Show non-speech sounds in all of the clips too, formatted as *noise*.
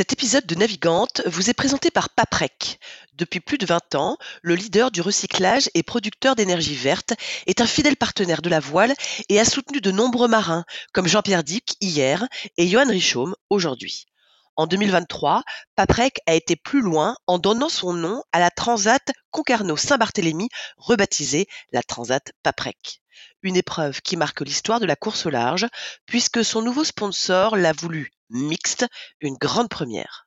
Cet épisode de Navigante vous est présenté par Paprec. Depuis plus de 20 ans, le leader du recyclage et producteur d'énergie verte est un fidèle partenaire de la voile et a soutenu de nombreux marins comme Jean-Pierre Dick hier et Johan Richaume aujourd'hui. En 2023, Paprec a été plus loin en donnant son nom à la Transat Concarneau-Saint-Barthélemy, rebaptisée la Transat Paprec. Une épreuve qui marque l'histoire de la course au large, puisque son nouveau sponsor l'a voulu mixte, une grande première.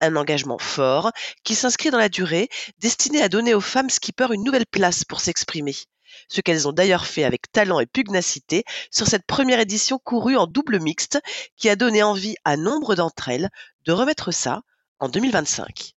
Un engagement fort qui s'inscrit dans la durée, destiné à donner aux femmes skippers une nouvelle place pour s'exprimer. Ce qu'elles ont d'ailleurs fait avec talent et pugnacité sur cette première édition courue en double mixte qui a donné envie à nombre d'entre elles de remettre ça en 2025.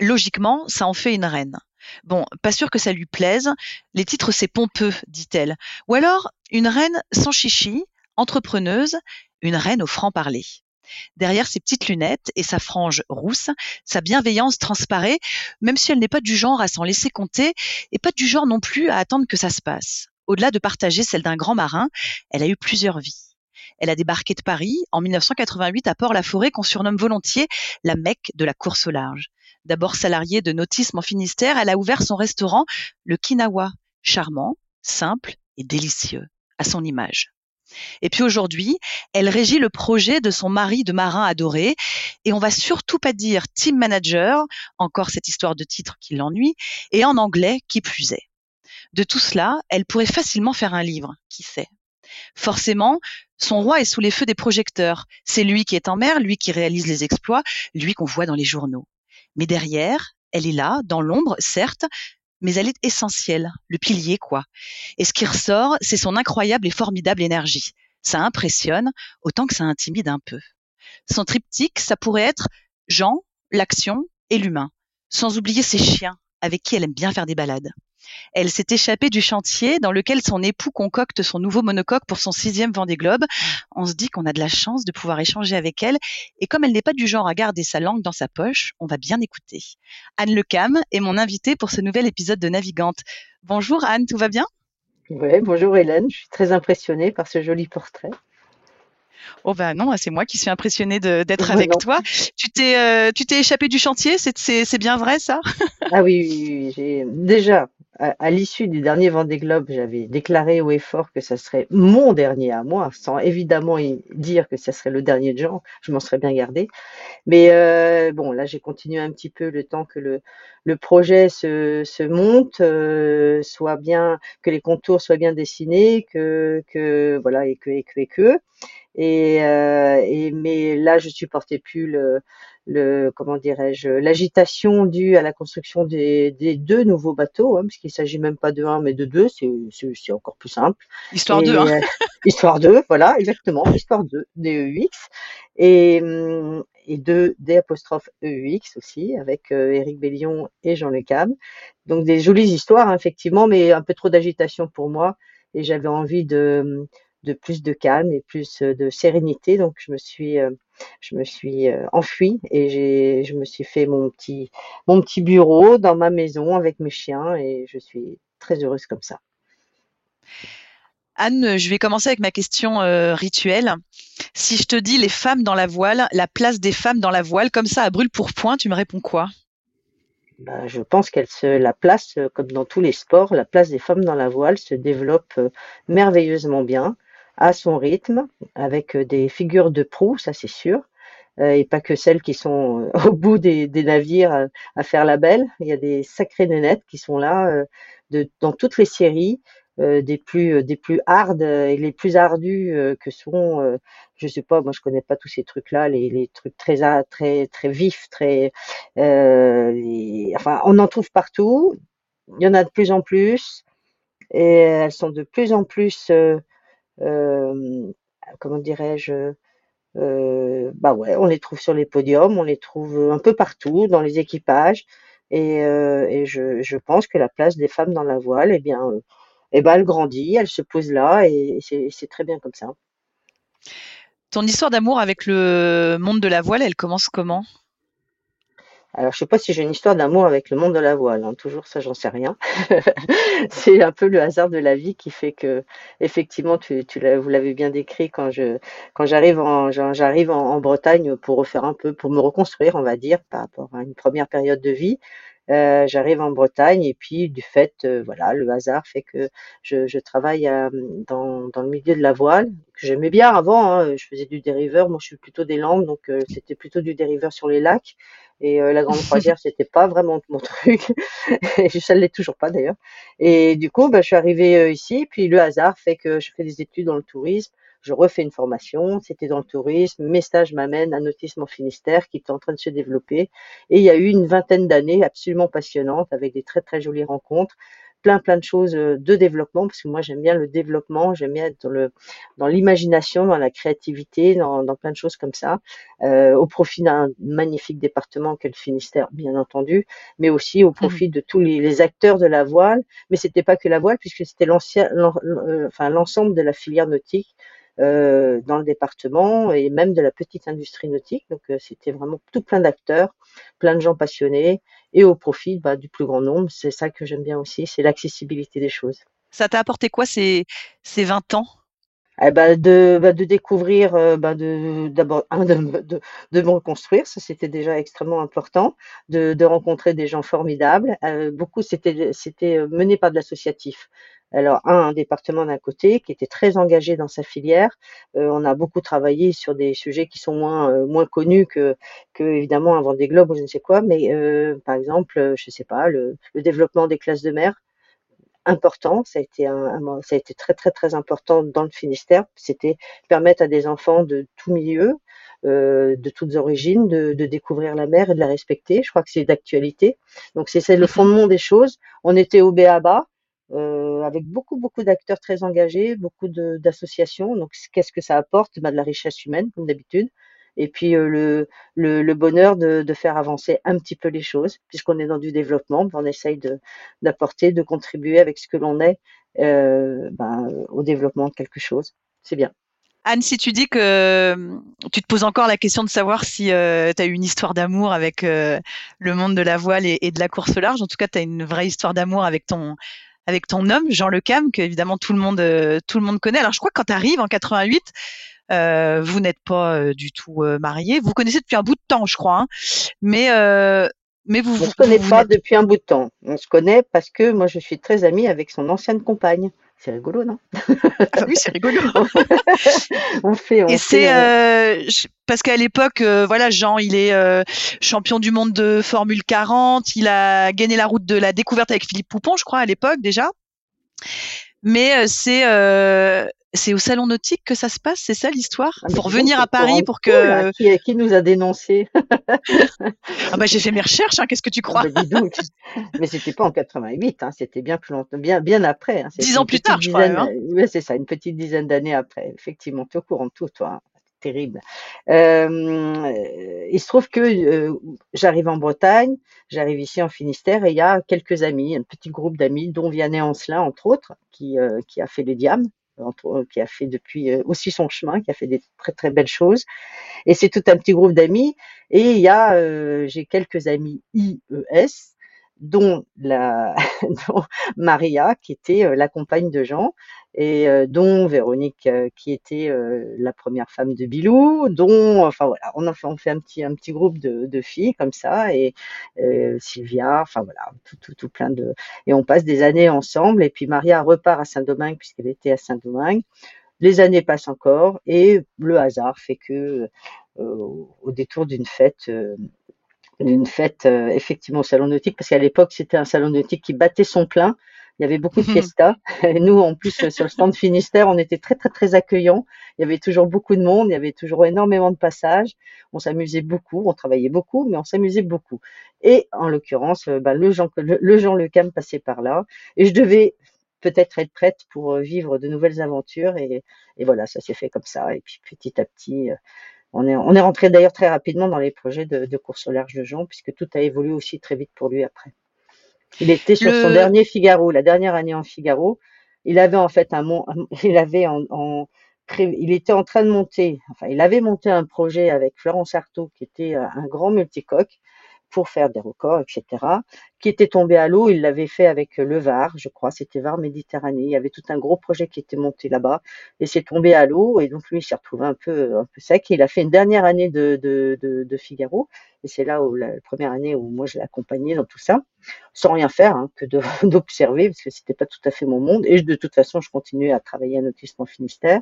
logiquement, ça en fait une reine. Bon, pas sûr que ça lui plaise. Les titres, c'est pompeux, dit-elle. Ou alors, une reine sans chichi, entrepreneuse, une reine au franc-parler. Derrière ses petites lunettes et sa frange rousse, sa bienveillance transparaît, même si elle n'est pas du genre à s'en laisser compter et pas du genre non plus à attendre que ça se passe. Au-delà de partager celle d'un grand marin, elle a eu plusieurs vies. Elle a débarqué de Paris en 1988 à Port-la-Forêt qu'on surnomme volontiers la Mecque de la course au large. D'abord salariée de nautisme en Finistère, elle a ouvert son restaurant, le Kinawa, charmant, simple et délicieux, à son image. Et puis aujourd'hui, elle régit le projet de son mari de marin adoré. Et on va surtout pas dire team manager, encore cette histoire de titre qui l'ennuie, et en anglais qui plus est. De tout cela, elle pourrait facilement faire un livre, qui sait? Forcément, son roi est sous les feux des projecteurs. C'est lui qui est en mer, lui qui réalise les exploits, lui qu'on voit dans les journaux. Mais derrière, elle est là, dans l'ombre, certes, mais elle est essentielle, le pilier, quoi. Et ce qui ressort, c'est son incroyable et formidable énergie. Ça impressionne, autant que ça intimide un peu. Son triptyque, ça pourrait être Jean, l'action et l'humain, sans oublier ses chiens, avec qui elle aime bien faire des balades. Elle s'est échappée du chantier dans lequel son époux concocte son nouveau monocoque pour son sixième Vendée Globe. On se dit qu'on a de la chance de pouvoir échanger avec elle. Et comme elle n'est pas du genre à garder sa langue dans sa poche, on va bien écouter. Anne Lecam est mon invitée pour ce nouvel épisode de Navigante. Bonjour Anne, tout va bien? Oui, bonjour Hélène. Je suis très impressionnée par ce joli portrait. Oh ben non, c'est moi qui suis impressionnée d'être avec toi. Tu t'es euh, tu t'es échappé du chantier, c'est bien vrai ça? Ah oui, oui, oui. j'ai déjà à, l'issue du dernier Vendée Globe, j'avais déclaré haut et fort que ça serait mon dernier à moi, sans évidemment dire que ça serait le dernier de Jean. Je m'en serais bien gardé. Mais euh, bon, là, j'ai continué un petit peu le temps que le, le projet se, se monte, euh, soit bien, que les contours soient bien dessinés, que, que voilà, et que, et que, et que. Et, euh, et mais là, je supportais plus le, le comment dirais-je l'agitation due à la construction des, des deux nouveaux bateaux, hein, puisqu'il s'agit même pas de un mais de deux, c'est c'est encore plus simple. Histoire 2. Hein. Euh, *laughs* histoire 2, voilà, exactement, histoire 2, DEUX et hum, et deux D apostrophe EUX aussi avec euh, Éric Bellion et Jean Le Cam. Donc des jolies histoires hein, effectivement, mais un peu trop d'agitation pour moi et j'avais envie de de plus de calme et plus de sérénité. Donc je me suis je me suis euh, enfuie et j'ai, je me suis fait mon petit, mon petit bureau dans ma maison avec mes chiens et je suis très heureuse comme ça. Anne, je vais commencer avec ma question euh, rituelle. Si je te dis les femmes dans la voile, la place des femmes dans la voile, comme ça à brûle pour point, tu me réponds quoi? Bah, je pense qu'elle se, la place, comme dans tous les sports, la place des femmes dans la voile se développe euh, merveilleusement bien à son rythme, avec des figures de proue, ça c'est sûr, et pas que celles qui sont *laughs* au bout des, navires à, faire la belle. Il y a des sacrées nénettes qui sont là dans toutes les séries, des plus des plus hard et les plus ardus que sont je sais pas moi je connais pas tous ces trucs là les, les trucs très très très vifs très enfin on en trouve partout il y en a de plus en plus et elles sont de plus en plus comment dirais-je bah ouais on les trouve sur les podiums on les trouve un peu partout dans les équipages et, et je, pense que la place des femmes dans la voile eh bien et eh ben, elle grandit, elle se pose là et c'est très bien comme ça. Ton histoire d'amour avec le monde de la voile, elle commence comment? Alors, je sais pas si j'ai une histoire d'amour avec le monde de la voile. Hein. Toujours ça, j'en sais rien. *laughs* c'est un peu le hasard de la vie qui fait que, effectivement, tu, tu vous l'avez bien décrit quand je, quand j'arrive en, j'arrive en, Bretagne pour refaire un peu, pour me reconstruire, on va dire, par rapport à une première période de vie. Euh, j'arrive en Bretagne et puis du fait, euh, voilà, le hasard fait que je, je travaille euh, dans, dans, le milieu de la voile, que j'aimais bien avant. Hein, je faisais du dériveur, moi je suis plutôt des Landes, donc c'était plutôt du dériveur sur les lacs. Et la grande croisière, *laughs* c'était pas vraiment mon truc. *laughs* et ça ne l'est toujours pas d'ailleurs. Et du coup, bah, je suis arrivée ici, puis le hasard fait que je fais des études dans le tourisme je refais une formation, c'était dans le tourisme, mes stages m'amènent à Nautisme en Finistère qui est en train de se développer. Et il y a eu une vingtaine d'années absolument passionnantes avec des très très jolies rencontres plein plein de choses euh, de développement parce que moi j'aime bien le développement, j'aime bien être dans le dans l'imagination, dans la créativité, dans, dans plein de choses comme ça, euh, au profit d'un magnifique département qu'est le Finistère bien entendu, mais aussi au mmh. profit de tous les, les, acteurs de la voile. Mais c'était pas que la voile puisque c'était l'ancien, euh, enfin l'ensemble de la filière nautique dans le département et même de la petite industrie nautique. Donc euh, c'était vraiment tout plein d'acteurs, plein de gens passionnés et au profit bah, du plus grand nombre. C'est ça que j'aime bien aussi, c'est l'accessibilité des choses. Ça t'a apporté quoi ces, ces 20 ans? Eh ben de, bah, de découvrir, euh, bah, de, d'abord de, de, de, me reconstruire, ça c'était déjà extrêmement important, de, de rencontrer des gens formidables. Euh, beaucoup c'était c'était mené par de l'associatif. Alors un, département d'un côté qui était très engagé dans sa filière. Euh, on a beaucoup travaillé sur des sujets qui sont moins euh, moins connus que que évidemment avant des globes ou je ne sais quoi, mais euh, par exemple, je sais pas, le, développement des classes de mer important. Ça a été un, ça a été très très très important dans le Finistère. C'était permettre à des enfants de tout milieu, de toutes origines, de, de, découvrir la mer et de la respecter. Je crois que c'est d'actualité. Donc c'est le fondement des choses. On était au BABA. Euh, avec beaucoup beaucoup d'acteurs très engagés, beaucoup d'associations. Donc qu'est-ce que ça apporte? Bah, De la richesse humaine comme d'habitude, et puis euh, le, bonheur de, faire avancer un petit peu les choses, puisqu'on est dans du développement, on essaye d'apporter, de, contribuer avec ce que l'on est euh, ben, au développement de quelque chose. C'est bien. Anne, si tu dis que tu te poses encore la question de savoir si euh, tu as eu une histoire d'amour avec le monde de la voile et, et, de la course large, en tout cas, tu as une vraie histoire d'amour avec ton, avec ton homme, Jean Le Cam, que évidemment tout le monde, euh, tout le monde connaît. Alors, je crois que quand tu arrives en 88, euh, vous n'êtes pas euh, du tout marié. Vous connaissez depuis un bout de temps, je crois. Hein. Mais mais vous. On se connaît pas depuis un bout de temps. On se connaît parce que moi je suis très amie avec son ancienne compagne. C'est rigolo, non ah Oui, c'est rigolo. *laughs* on fait. On Et c'est parce qu'à l'époque, voilà, Jean, il est champion du monde de Formule 40. Il a gagné la route de la découverte avec Philippe Poupon, je crois, à l'époque déjà. Mais c'est c'est au salon nautique que ça se passe, c'est ça l'histoire? Ah, Pour venir à Paris pour que. qui, qui, nous a dénoncé? *laughs* Ah bah, J'ai fait mes recherches, hein, qu'est-ce que tu ah, crois? bah, Mais c'était pas en 88, hein, c'était bien plus longtemps, bien, bien après. Hein, Dix ans plus tard, je crois. Hein. Oui, c'est ça, une petite dizaine d'années après. Effectivement, tu es au courant de tout, toi. Terrible. Euh, il se trouve que euh, j'arrive en Bretagne, j'arrive ici en Finistère et il y a quelques amis, un petit groupe d'amis, dont Vianney Ancelin, entre autres, qui, euh, qui a fait les diams qui a fait depuis aussi son chemin, qui a fait des très très belles choses. Et c'est tout un petit groupe d'amis. Et il y a, j'ai quelques amis IES, *laughs* dont Maria, qui était euh, la compagne de Jean, et euh, dont Véronique euh, qui était la première femme de Bilou, dont enfin voilà, on a fait, un petit un petit groupe de, de filles comme ça et Sylvia, enfin voilà, tout, tout, tout plein de et on passe des années ensemble et puis Maria repart à Saint-Domingue puisqu'elle était à Saint-Domingue. les années passent encore et le hasard fait que au détour d'une fête, d'une fête effectivement au salon nautique, parce qu'à l'époque c'était un salon nautique qui battait son plein. Il y avait beaucoup de Mhm. fiestas. Et nous, en plus, sur le stand Finistère, on était très, très, très accueillants. Il y avait toujours beaucoup de monde. Il y avait toujours énormément de passages. On s'amusait beaucoup. On travaillait beaucoup, mais on s'amusait beaucoup. Et en l'occurrence, euh, bah, le Jean, le, le Jean Le Cam passait par là. Et je devais peut-être être prête pour euh, vivre de nouvelles aventures. Et, et voilà, ça s'est fait comme ça. Et puis petit à petit, euh, on est, on est rentré d'ailleurs très rapidement dans les projets de, de course au large de Jean, puisque tout a évolué aussi très vite pour lui après. Il était sur son dernier Figaro, la dernière année en Figaro. Il avait en fait un mon, *laughs* il avait en, en pré- il était en train de monter, enfin, il avait monté un projet avec Florence Artaud, qui était euh, un grand multicoque, pour faire des records, etc., qui était tombé à l'eau. Il l'avait fait avec euh, le Var, je crois, c'était Var Méditerranée. Il y avait tout un gros projet qui était monté là-bas, et c'est tombé à l'eau, et donc lui, il s'est retrouvé un peu, un peu sec. Il a fait une dernière année de, de, de, de Figaro, et c'est là où la, première année où moi je l'ai accompagné dans tout ça sans rien faire hein, que *laughs* d'observer parce que c'était pas tout à fait mon monde et de toute façon je continuais à travailler à Nautisme en Finistère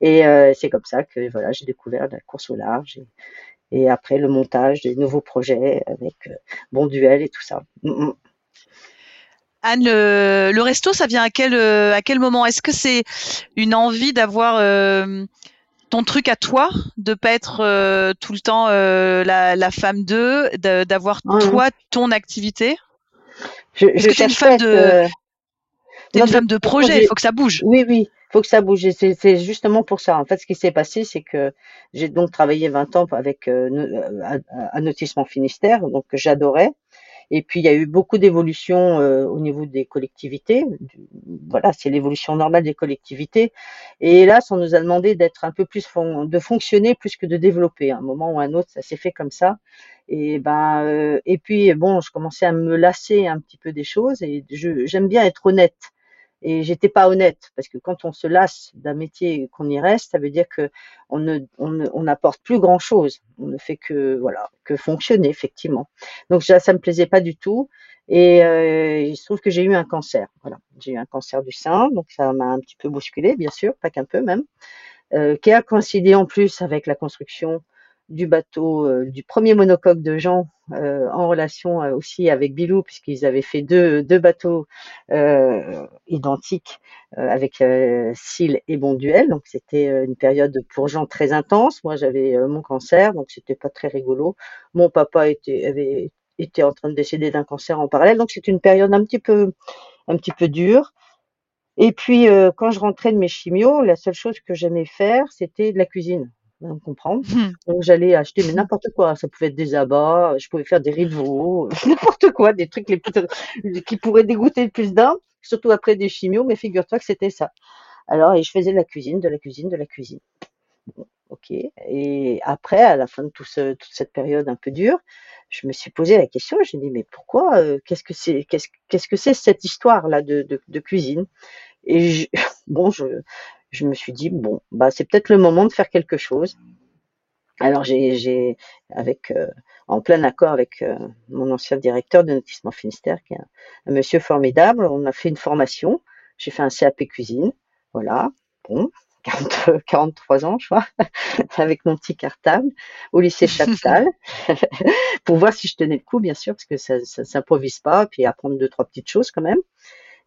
et euh, c'est comme ça que voilà j'ai découvert la course au large et après le montage des nouveaux projets avec euh, Bon Duel et tout ça. Mm, mm. Anne, le, le resto, ça vient à quel, euh, à quel moment? Est-ce que c'est une envie d'avoir euh, ton truc à toi, de pas être euh, tout le temps euh, la, la femme d'eux, de- d'avoir Ah, toi ton activité? Je, Est-ce je que t'es une femme de, non, une femme de projet Il faut que ça bouge. Oui, oui, faut que ça bouge. C'est justement pour ça. En fait, ce qui s'est passé, c'est que j'ai donc travaillé 20 ans avec euh, no- euh, Finistère, donc que j'adorais. Et puis, il y a eu beaucoup d'évolutions euh, au niveau des collectivités. Voilà, c'est l'évolution normale des collectivités. Et hélas, on nous a demandé d'être un peu plus, de fonctionner plus que de développer. À un moment ou à un autre, ça s'est fait comme ça. Et ben, euh, et puis bon, je commençais à me lasser un petit peu des choses. Et j'aime bien être honnête. Et j'étais pas honnête parce que quand on se lasse d'un métier qu'on y reste, ça veut dire que on ne- on n'apporte plus grand chose. On ne fait que voilà que fonctionner effectivement. Donc ça, ça me plaisait pas du tout. Et euh, il se trouve que j'ai eu un cancer. Voilà, j'ai eu un cancer du sein, donc ça m'a un petit peu bousculé, bien sûr, pas qu'un peu même, euh, qui a coïncidé en plus avec la construction du bateau, euh, du premier monocoque de Jean, euh, en relation euh, aussi avec Bilou, puisqu'ils avaient fait deux, deux bateaux euh, identiques euh, avec euh, Cile et Bonduel. Donc c'était une période pour Jean très intense. Moi j'avais mon cancer, donc c'était pas très rigolo. Mon papa était, avait était en train de décéder d'un cancer en parallèle, donc c'était une période un petit peu un petit peu dure. Et puis, quand je rentrais de mes chimios, la seule chose que j'aimais faire, c'était de la cuisine. On comprend. Hmm. Donc, j'allais acheter mais n'importe quoi. Ça pouvait être des abats, je pouvais faire des riz de veau, *laughs* n'importe quoi, des trucs les plus, *laughs* qui pourraient dégoûter le plus d'un, surtout après des chimios, mais figure-toi que c'était ça. Alors, et je faisais de la cuisine, de la cuisine, de la cuisine. Bon, ok. Et après, à la fin de tout ce, toute cette période un peu dure, je me suis posé la question. J'ai dit, mais pourquoi euh, Qu'est-ce que c'est Qu'est-ce qu'est-ce que c'est cette histoire-là de, de, de cuisine? Et je, *laughs* bon, je, je me suis dit, bon, bah, c'est peut-être le moment de faire quelque chose. Alors, j'ai, avec, euh, en plein accord avec euh, mon ancien directeur de Notissement Finistère, qui est un, monsieur formidable, on a fait une formation. J'ai fait un CAP cuisine. Voilà. Bon, *laughs* 40, 43 ans, je crois, *laughs* avec mon petit cartable au lycée Chaptal, *laughs* pour voir si je tenais le coup, bien sûr, parce que ça, ça s'improvise pas, puis apprendre deux, trois petites choses quand même.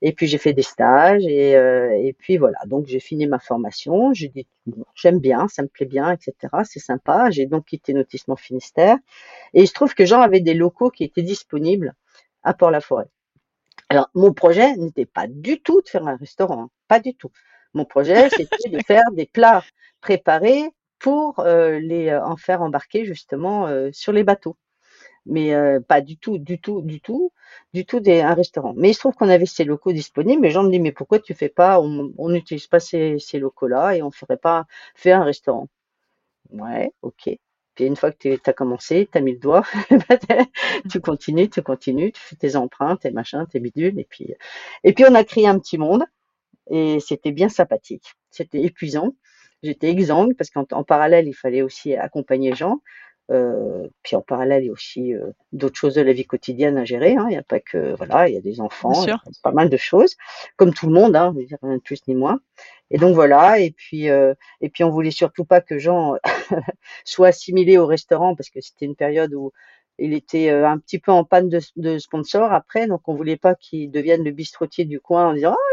Et puis j'ai fait des stages et, euh, et puis voilà. Donc j'ai fini ma formation. J'ai dit bon, j'aime bien, ça me plaît bien, etc. C'est sympa. J'ai donc quitté Notissement Finistère et il se trouve que Jean avait des locaux qui étaient disponibles à Port-la-Forêt. Alors mon projet n'était pas du tout de faire un restaurant, hein, pas du tout. Mon projet *laughs* c'était de faire des plats préparés pour euh, les en faire embarquer justement euh, sur les bateaux mais euh, pas du tout, du tout, du tout, du tout des, un restaurant. Mais il se trouve qu'on avait ces locaux disponibles. Et Jean me dit mais pourquoi tu fais pas, on n'utilise pas ces, ces locaux-là et on ferait pas faire un restaurant. Ouais, ok. Puis une fois que tu as commencé, tu as mis le doigt, *laughs* tu *laughs* continues, tu continues, tu fais tes empreintes, tes machins, tes bidules, et puis et puis on a créé un petit monde et c'était bien sympathique. C'était épuisant. J'étais exsangue parce qu'en en parallèle il fallait aussi accompagner Jean. Euh, puis en parallèle, il y a aussi euh, d'autres choses de la vie quotidienne à gérer. hein. Il n'y a pas que voilà, il y a des enfants, il y a pas mal de choses, comme tout le monde, hein, je veux dire, rien de plus ni moins. Et donc voilà. Et puis euh, et puis on voulait surtout pas que Jean *laughs* soit assimilé au restaurant parce que c'était une période où il était euh, un petit peu en panne de, de sponsors après, donc on voulait pas qu'il devienne le bistrotier du coin en disant ah,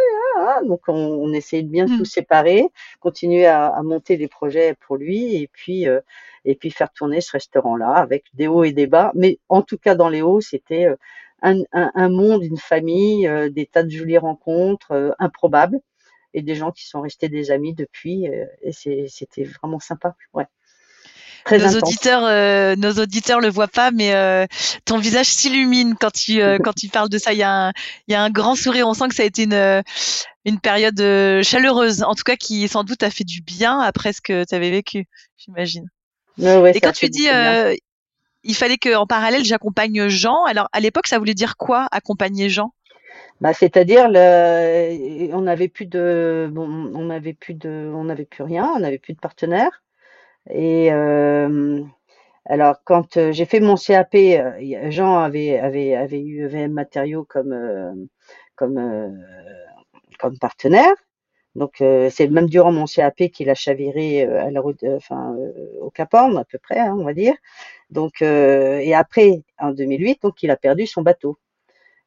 donc on, on essayait de bien Hmm. tout séparer, continuer à, à monter des projets pour lui et puis euh, et puis faire tourner ce restaurant-là avec des hauts et des bas. Mais en tout cas dans les hauts, c'était euh, un, un, un monde, une famille, euh, des tas de jolies rencontres euh, improbables et des gens qui sont restés des amis depuis et c'était vraiment sympa. Ouais, très Nos intense. auditeurs, euh, nos auditeurs le voient pas, mais euh, ton visage s'illumine quand tu euh, *laughs* quand tu parles de ça. Il y a un il y a un grand sourire. On sent que ça a été une euh, une période euh, chaleureuse, en tout cas qui sans doute a fait du bien après ce que tu avais vécu, j'imagine. Ouais, ouais, Et quand tu dis euh, il fallait qu'en parallèle j'accompagne Jean. Alors à l'époque ça voulait dire quoi accompagner Jean? Bah, c'est-à-dire le, on n'avait plus de, bon, on n'avait plus de, on n'avait plus rien, on n'avait plus de partenaire. Et euh, alors quand euh, j'ai fait mon CAP, euh, Jean avait avait avait eu VM Matériaux comme comme comme partenaire. Donc euh, c'est même durant mon CAP qu'il a chaviré à la route, enfin au Cap Horn à peu près, hein, on va dire. Donc et après en 2008, donc il a perdu son bateau.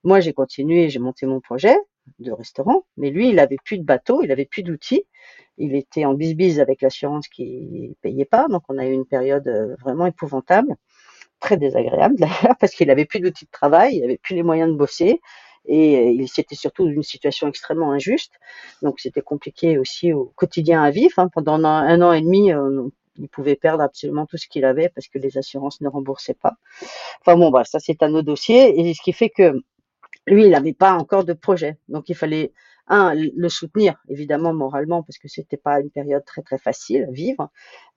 Moi, j'ai continué, j'ai monté mon projet de restaurant, mais lui, il avait plus de bateau, il avait plus d'outils. Il était en bisbise avec l'assurance qui payait pas, donc on a eu une période euh, vraiment épouvantable, très désagréable *laughs* d'ailleurs, parce qu'il avait plus d'outils de travail, il avait plus les moyens de bosser, et euh, c'était surtout une situation extrêmement injuste. Donc c'était compliqué aussi au quotidien à vivre. hein. Pendant un, an- un an et demi, euh, il pouvait perdre absolument tout ce qu'il avait parce que les assurances ne remboursaient pas. Enfin bon, bah, ça c'est un autre dossier, et ce qui fait que lui, il n'avait pas encore de projet. Donc, il fallait, un, le soutenir, évidemment, moralement, parce que c'était pas une période très, très facile à vivre,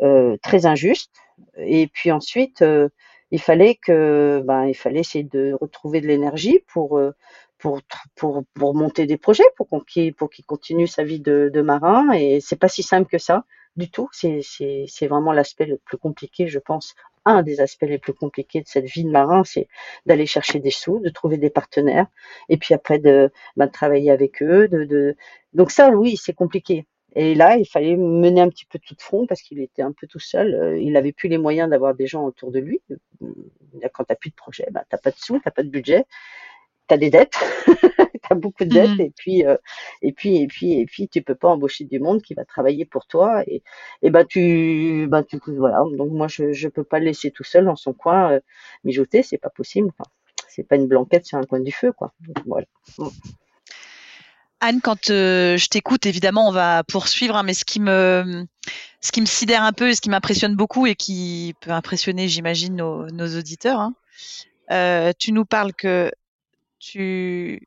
euh, très injuste. Et puis ensuite, euh, il fallait que, ben, il fallait essayer de retrouver de l'énergie pour, euh, pour, pour, pour monter des projets, pour qu'il- continue sa vie de, marin. Et c'est pas si simple que ça, du tout. C'est vraiment l'aspect le plus compliqué, je pense. Un des aspects les plus compliqués de cette vie de marin, c'est d'aller chercher des sous, de trouver des partenaires, et puis après de, de travailler avec eux. Donc ça, oui, c'est compliqué. Et là, il fallait mener un petit peu tout de front parce qu'il était un peu tout seul. Euh, Il n'avait plus les moyens d'avoir des gens autour de lui. Quand tu n'as plus de projet, ben, tu n'as pas de sous, tu n'as pas de budget, tu as des dettes, *laughs* *laughs* as beaucoup de dettes, Mhm. et puis, euh, et puis, et puis, et puis, tu peux pas embaucher du monde qui va travailler pour toi. Et, et ben tu, ben tu, voilà. Donc moi, je, je peux pas le laisser tout seul dans son coin euh, mijoter, c'est pas possible. Enfin, c'est pas une blanquette sur un coin du feu, quoi. Donc, voilà. Anne, quand euh, je t'écoute, évidemment, on va poursuivre, hein, mais ce qui me, ce qui me sidère un peu et ce qui m'impressionne beaucoup et qui peut impressionner, j'imagine, nos, nos auditeurs, hein, euh, tu nous parles que tu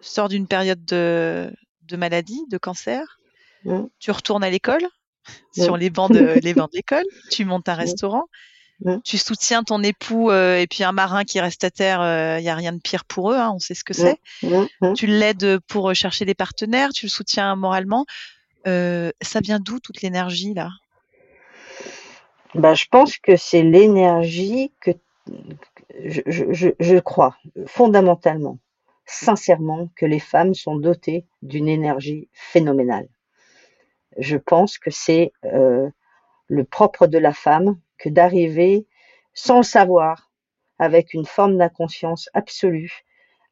sors d'une période de, de maladie, de cancer, tu retournes à l'école, sur les bancs de, *laughs* les bancs de l'école, tu montes un restaurant, tu soutiens ton époux euh, et puis un marin qui reste à terre, il n'y a rien de pire pour eux, hein, on sait ce que c'est. Tu l'aides pour chercher des partenaires, tu le soutiens moralement. Euh, ça vient d'où toute l'énergie là? Ben, je pense que c'est l'énergie que je, je, je, je crois fondamentalement, sincèrement, que les femmes sont dotées d'une énergie phénoménale. Je pense que c'est euh, le propre de la femme que d'arriver sans le savoir, avec une forme d'inconscience absolue,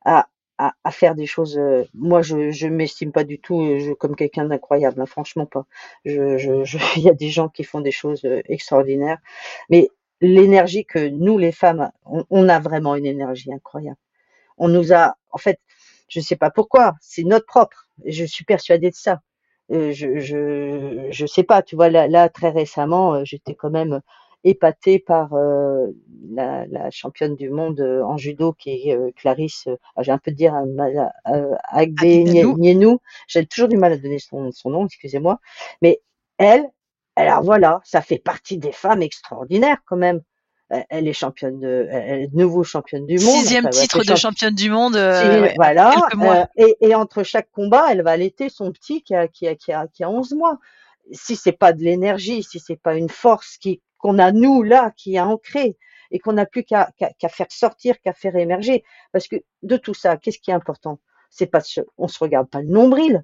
à, à, faire des choses. euh, moi, je je m'estime pas du tout euh, comme quelqu'un d'incroyable, hein, franchement pas. Je, je, *laughs* il y a des gens qui font des choses extraordinaires, mais l'énergie que nous, les femmes, on, on a vraiment une énergie incroyable. On nous a, en fait, je sais pas pourquoi, c'est notre propre. Je suis persuadée de ça. Euh, je, je, je sais pas, tu vois, là, là très récemment, euh, j'étais quand même épatée par euh, la, la championne du monde en judo qui est euh, Clarisse, euh, ah, j'ai un peu de dire Agbe. Nienou, j'ai toujours du mal à donner son, son nom, excusez-moi, mais elle, alors voilà, ça fait partie des femmes extraordinaires quand même. Euh, Elle est championne de, elle est de nouveau championne du monde. Sixième Enfin, titre de champ- championne du monde, euh, ouais, voilà. mois. euh, et, et entre chaque combat, elle va allaiter son petit qui a, qui a, qui a, qui a 11 mois. Si c'est pas de l'énergie, si c'est pas une force qui, qu'on a nous là, qui est ancré et qu'on n'a plus qu'à faire sortir, qu'à faire émerger. Parce que de tout ça, qu'est-ce qui est important? C'est pas on se regarde pas le nombril,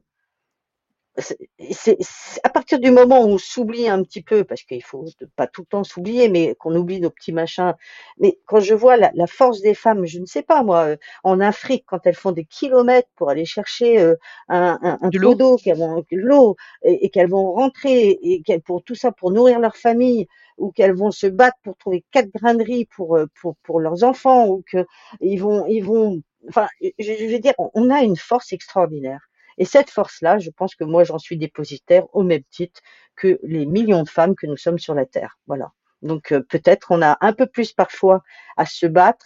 c'est à partir du moment où on s'oublie un petit peu, parce qu'il faut pas tout le temps s'oublier, mais qu'on oublie nos petits machins. Mais quand je vois la, force des femmes, je ne sais pas moi, euh, en Afrique, quand elles font des kilomètres pour aller chercher euh, un, un, pot d'eau, qu'elles vont l'eau et, qu'elles vont rentrer et qu'elles pour tout ça pour nourrir leur famille ou qu'elles vont se battre pour trouver quatre grains de riz pour euh, pour, pour leurs enfants ou que ils vont ils vont enfin je veux dire on a une force extraordinaire et cette force-là, je pense que moi, j'en suis dépositaire au même titre que les millions de femmes que nous sommes sur la Terre. Voilà. Donc euh, peut-être on a un peu plus parfois à se battre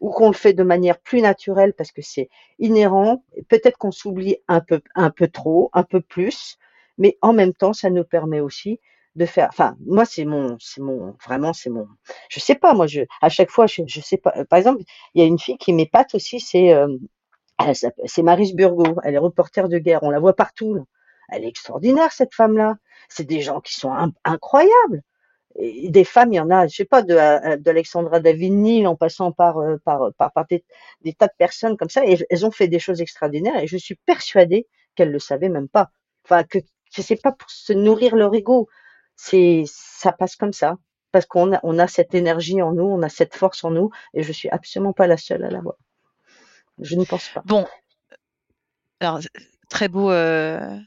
ou qu'on le fait de manière plus naturelle parce que c'est inhérent. Peut-être qu'on s'oublie un peu, trop, un peu plus, mais en même temps, ça nous permet aussi de faire. Enfin, moi, c'est mon, c'est mon, vraiment, c'est mon. Je sais pas, moi, je, à chaque fois, je, je sais pas. Par exemple, il y a une fille qui m'épate aussi, c'est euh, c'est Maris Burgot, elle est reporter de guerre, on la voit partout. Elle est extraordinaire cette femme-là. C'est des gens qui sont incroyables. Des femmes, il y en a, je sais pas, d'Alexandra de, en passant par, euh, par, par, des, tas de personnes comme ça, et elles ont fait des choses extraordinaires, et je suis persuadée qu'elles le savaient même pas. Enfin, que, que c'est pas pour se nourrir leur ego, ça passe comme ça, parce qu'on a, cette énergie en nous, on a cette force en nous, et je suis absolument pas la seule à l'avoir. Je ne pense pas. Bon, alors très beau, euh,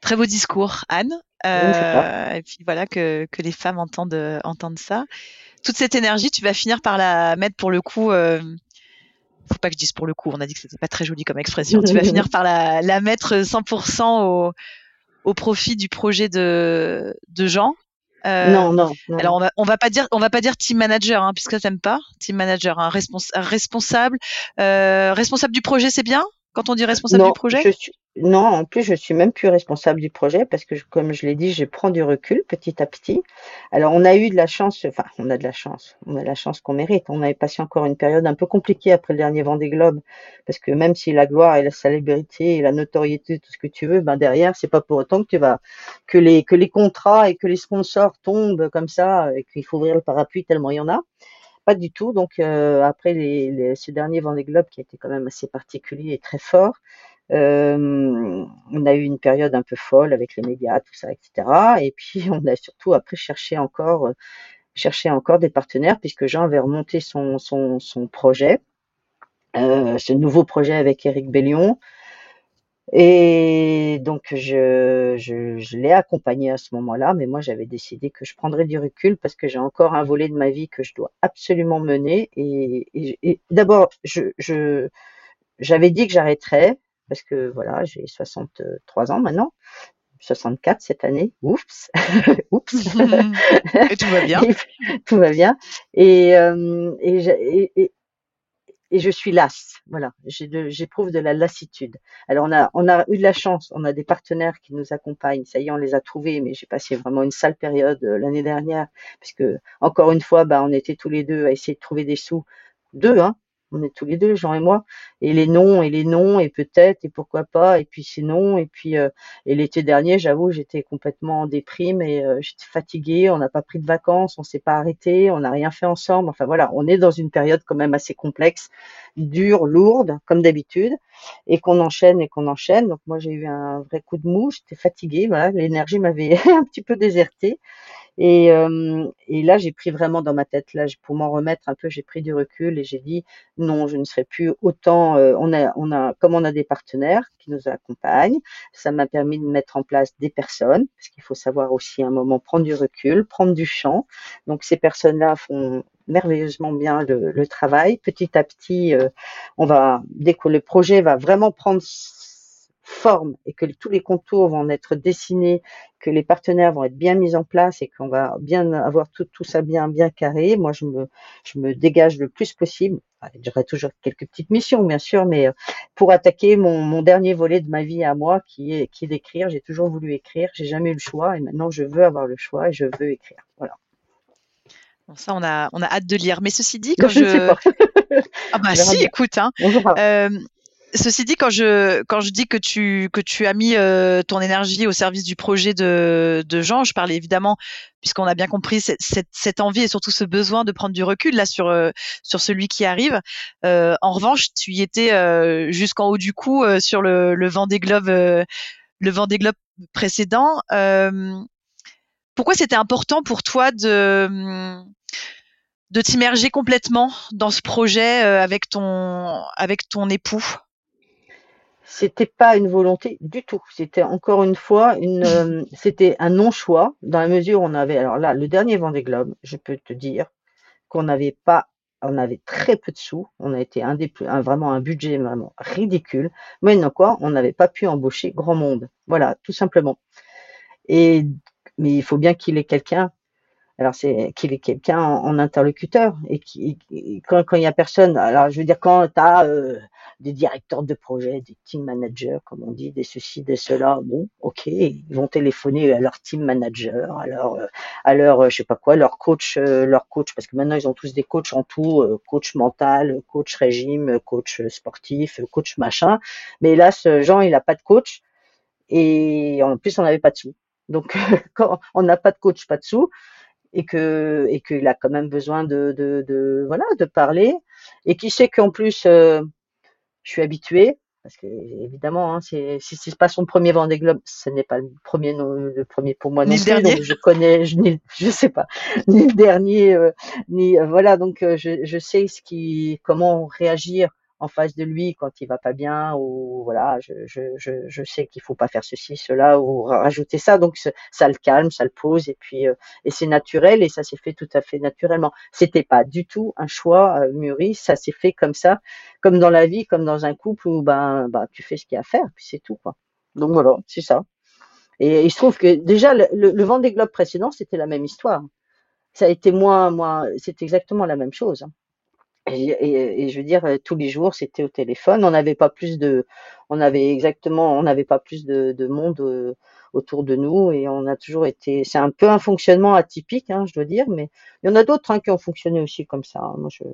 très beau discours, Anne. Euh, et puis voilà que, que, les femmes entendent, entendent ça. Toute cette énergie, tu vas finir par la mettre pour le coup. Euh, faut pas que je dise pour le coup. On a dit que c'était pas très joli comme expression. tu vas *laughs* finir par la, la mettre 100% au, au profit du projet de, de Jean. Euh, non, non, Alors on va on va pas dire on va pas dire team manager hein, puisque t'aimes pas. Team manager, un responsable. Euh, responsable du projet c'est bien? Quand on dit responsable du projet Non, en plus, je suis même plus responsable du projet parce que, comme je l'ai dit, je prends du recul petit à petit. Alors, on a eu de la chance, enfin, on a de la chance, on a la chance qu'on mérite. On avait passé encore une période un peu compliquée après le dernier Vendée Globe parce que même si la gloire et la célébrité et la notoriété, tout ce que tu veux, ben derrière, c'est pas pour autant que tu vas, que les, que les contrats et que les sponsors tombent comme ça et qu'il faut ouvrir le parapluie tellement il y en a. Pas du tout. Donc euh, après ce dernier Vendée Globe qui a été quand même assez particulier et très fort, euh, on a eu une période un peu folle avec les médias, tout ça, etc. Et puis *laughs* on a surtout après cherché encore, cherché encore des partenaires puisque Jean avait remonté son, son, son projet, euh, ce nouveau projet avec Eric Bellion. Et donc, je, je, je l'ai accompagné à ce moment-là, mais moi, j'avais décidé que je prendrais du recul parce que j'ai encore un volet de ma vie que je dois absolument mener. Et, et, d'abord, je, je, j'avais dit que j'arrêterais parce que voilà, j'ai 63 ans maintenant. 64 cette année. Oups. *laughs* Oups. *laughs* et tout va bien. *laughs* tout va bien. Et, euh, et, et, et je suis lasse. Voilà, j'éprouve de, la lassitude. Alors on a, on a eu de la chance, on a des partenaires qui nous accompagnent. Ça y est, on les a trouvés, mais j'ai passé vraiment une sale période euh, l'année dernière, puisque encore une fois, bah, on était tous les deux à essayer de trouver des sous. Deux, hein, on est tous les deux, Jean et moi, et les noms et les noms et peut-être et pourquoi pas et puis sinon et puis euh, et l'été dernier, j'avoue, j'étais complètement en déprime et euh, j'étais fatiguée. On n'a pas pris de vacances, on s'est pas arrêté, on n'a rien fait ensemble. Enfin voilà, on est dans une période quand même assez complexe, dure, lourde comme d'habitude, et qu'on enchaîne et qu'on enchaîne. Donc moi j'ai eu un vrai coup de mou, j'étais fatiguée, voilà, l'énergie m'avait *laughs* un petit peu désertée. Et, euh, et là, j'ai pris vraiment dans ma tête, là, pour m'en remettre un peu, j'ai pris du recul et j'ai dit non, je ne serai plus autant. Euh, on a, on a, comme on a des partenaires qui nous accompagnent, ça m'a permis de mettre en place des personnes, parce qu'il faut savoir aussi à un moment prendre du recul, prendre du champ. Donc ces personnes-là font merveilleusement bien le, le, travail. Petit à petit, euh, on va, dès que le projet va vraiment prendre forme et que tous les contours vont être dessinés, que les partenaires vont être bien mis en place et qu'on va bien avoir tout, tout ça bien bien carré, moi je me je me dégage le plus possible. J'aurai toujours quelques petites missions bien sûr, mais euh, pour attaquer mon, mon dernier volet de ma vie à moi qui est qui est d'écrire. J'ai toujours voulu écrire, j'ai jamais eu le choix et maintenant je veux avoir le choix et je veux écrire. Voilà. Bon, ça, on a, on a hâte de lire. Mais ceci dit, quand je. je... ah bah si, écoute, hein, euh, ceci dit, quand je, quand je dis que tu, que tu as mis euh, ton énergie au service du projet de, de Jean, je parle évidemment, puisqu'on a bien compris cette, cette, cette, envie et surtout ce besoin de prendre du recul là sur, euh, sur celui qui arrive. Euh, en revanche, tu y étais euh, jusqu'en haut du cou euh, sur le, le vent des globes, le vent des globes précédent. pourquoi c'était important pour toi de de t'immerger complètement dans ce projet avec ton avec ton époux? C'était pas une volonté du tout. C'était encore une fois une, euh, *laughs* c'était un non-choix dans la mesure où on avait, alors là, le dernier Vendée Globe, je peux te dire qu'on n'avait pas, on avait très peu de sous. On a été un des plus, un, vraiment un budget vraiment ridicule. Maintenant quoi, on n'avait pas pu embaucher grand monde. Voilà, tout simplement. Et, mais il faut bien qu'il ait quelqu'un alors c'est qu'il ait quelqu'un en, interlocuteur et qui quand, il y a personne alors je veux dire quand tu as euh, des directeurs de projet, des team managers, comme on dit, des ceci, des cela. Bon, ok, ils vont téléphoner à leur team manager, à leur, euh, à leur, euh, sais pas quoi, leur coach, leur coach, parce que maintenant ils ont tous des coachs en tout, coach mental, coach régime, coach sportif, coach machin. Mais là, ce Jean, il a pas de coach et en plus on n'avait pas de sous. Donc *laughs* quand on n'a pas de coach, pas de sous, et que et qu'il a quand même besoin de, de, de voilà de parler et qui sait qu'en plus je suis habituée parce que évidemment, hein, c'est, si c'est pas son premier Vendée Globe, ce n'est pas le premier, le premier pour moi non plus. Dernier. Donc je connais, je, je sais pas, *laughs* ni le dernier, euh, ni euh, voilà. Donc euh, je, je sais ce qui, comment réagir en face de lui quand il va pas bien ou voilà, je, je, je, je sais qu'il faut pas faire ceci, cela ou rajouter ça. Donc ça le calme, ça le pose et puis euh, et c'est naturel et ça s'est fait tout à fait naturellement. C'était pas du tout un choix euh, mûri, ça s'est fait comme ça, comme dans la vie, comme dans un couple où ben bah tu fais ce qu'il y a à faire puis c'est tout quoi. Donc voilà, c'est ça. Et il se trouve que déjà le, le, le Vendée Globe précédent c'était la même histoire. Ça a été moins, moins, c'est exactement la même chose. Hein. Et, et, je veux dire, euh, tous les jours, c'était au téléphone. On n'avait pas plus de, on avait exactement, on n'avait pas plus de, de monde euh, autour de nous et on a toujours été. C'est un peu un fonctionnement atypique, hein, je dois dire, mais il y en a d'autres hein, qui ont fonctionné aussi comme ça. Hein. Moi, je,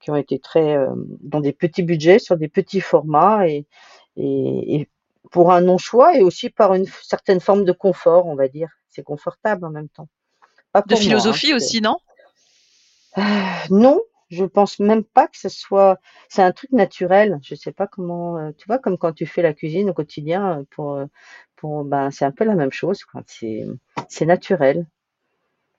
qui ont été très euh, dans des petits budgets, sur des petits formats et, pour un non-choix et aussi par une certaine forme de confort, on va dire. C'est confortable en même temps. Pas de philosophie moi, aussi, non? Euh, Non, je pense même pas que ce soit. C'est un truc naturel. Je sais pas comment. Euh, tu vois, comme quand tu fais la cuisine au quotidien, euh, pour, euh, pour, ben, c'est un peu la même chose. C'est, c'est naturel.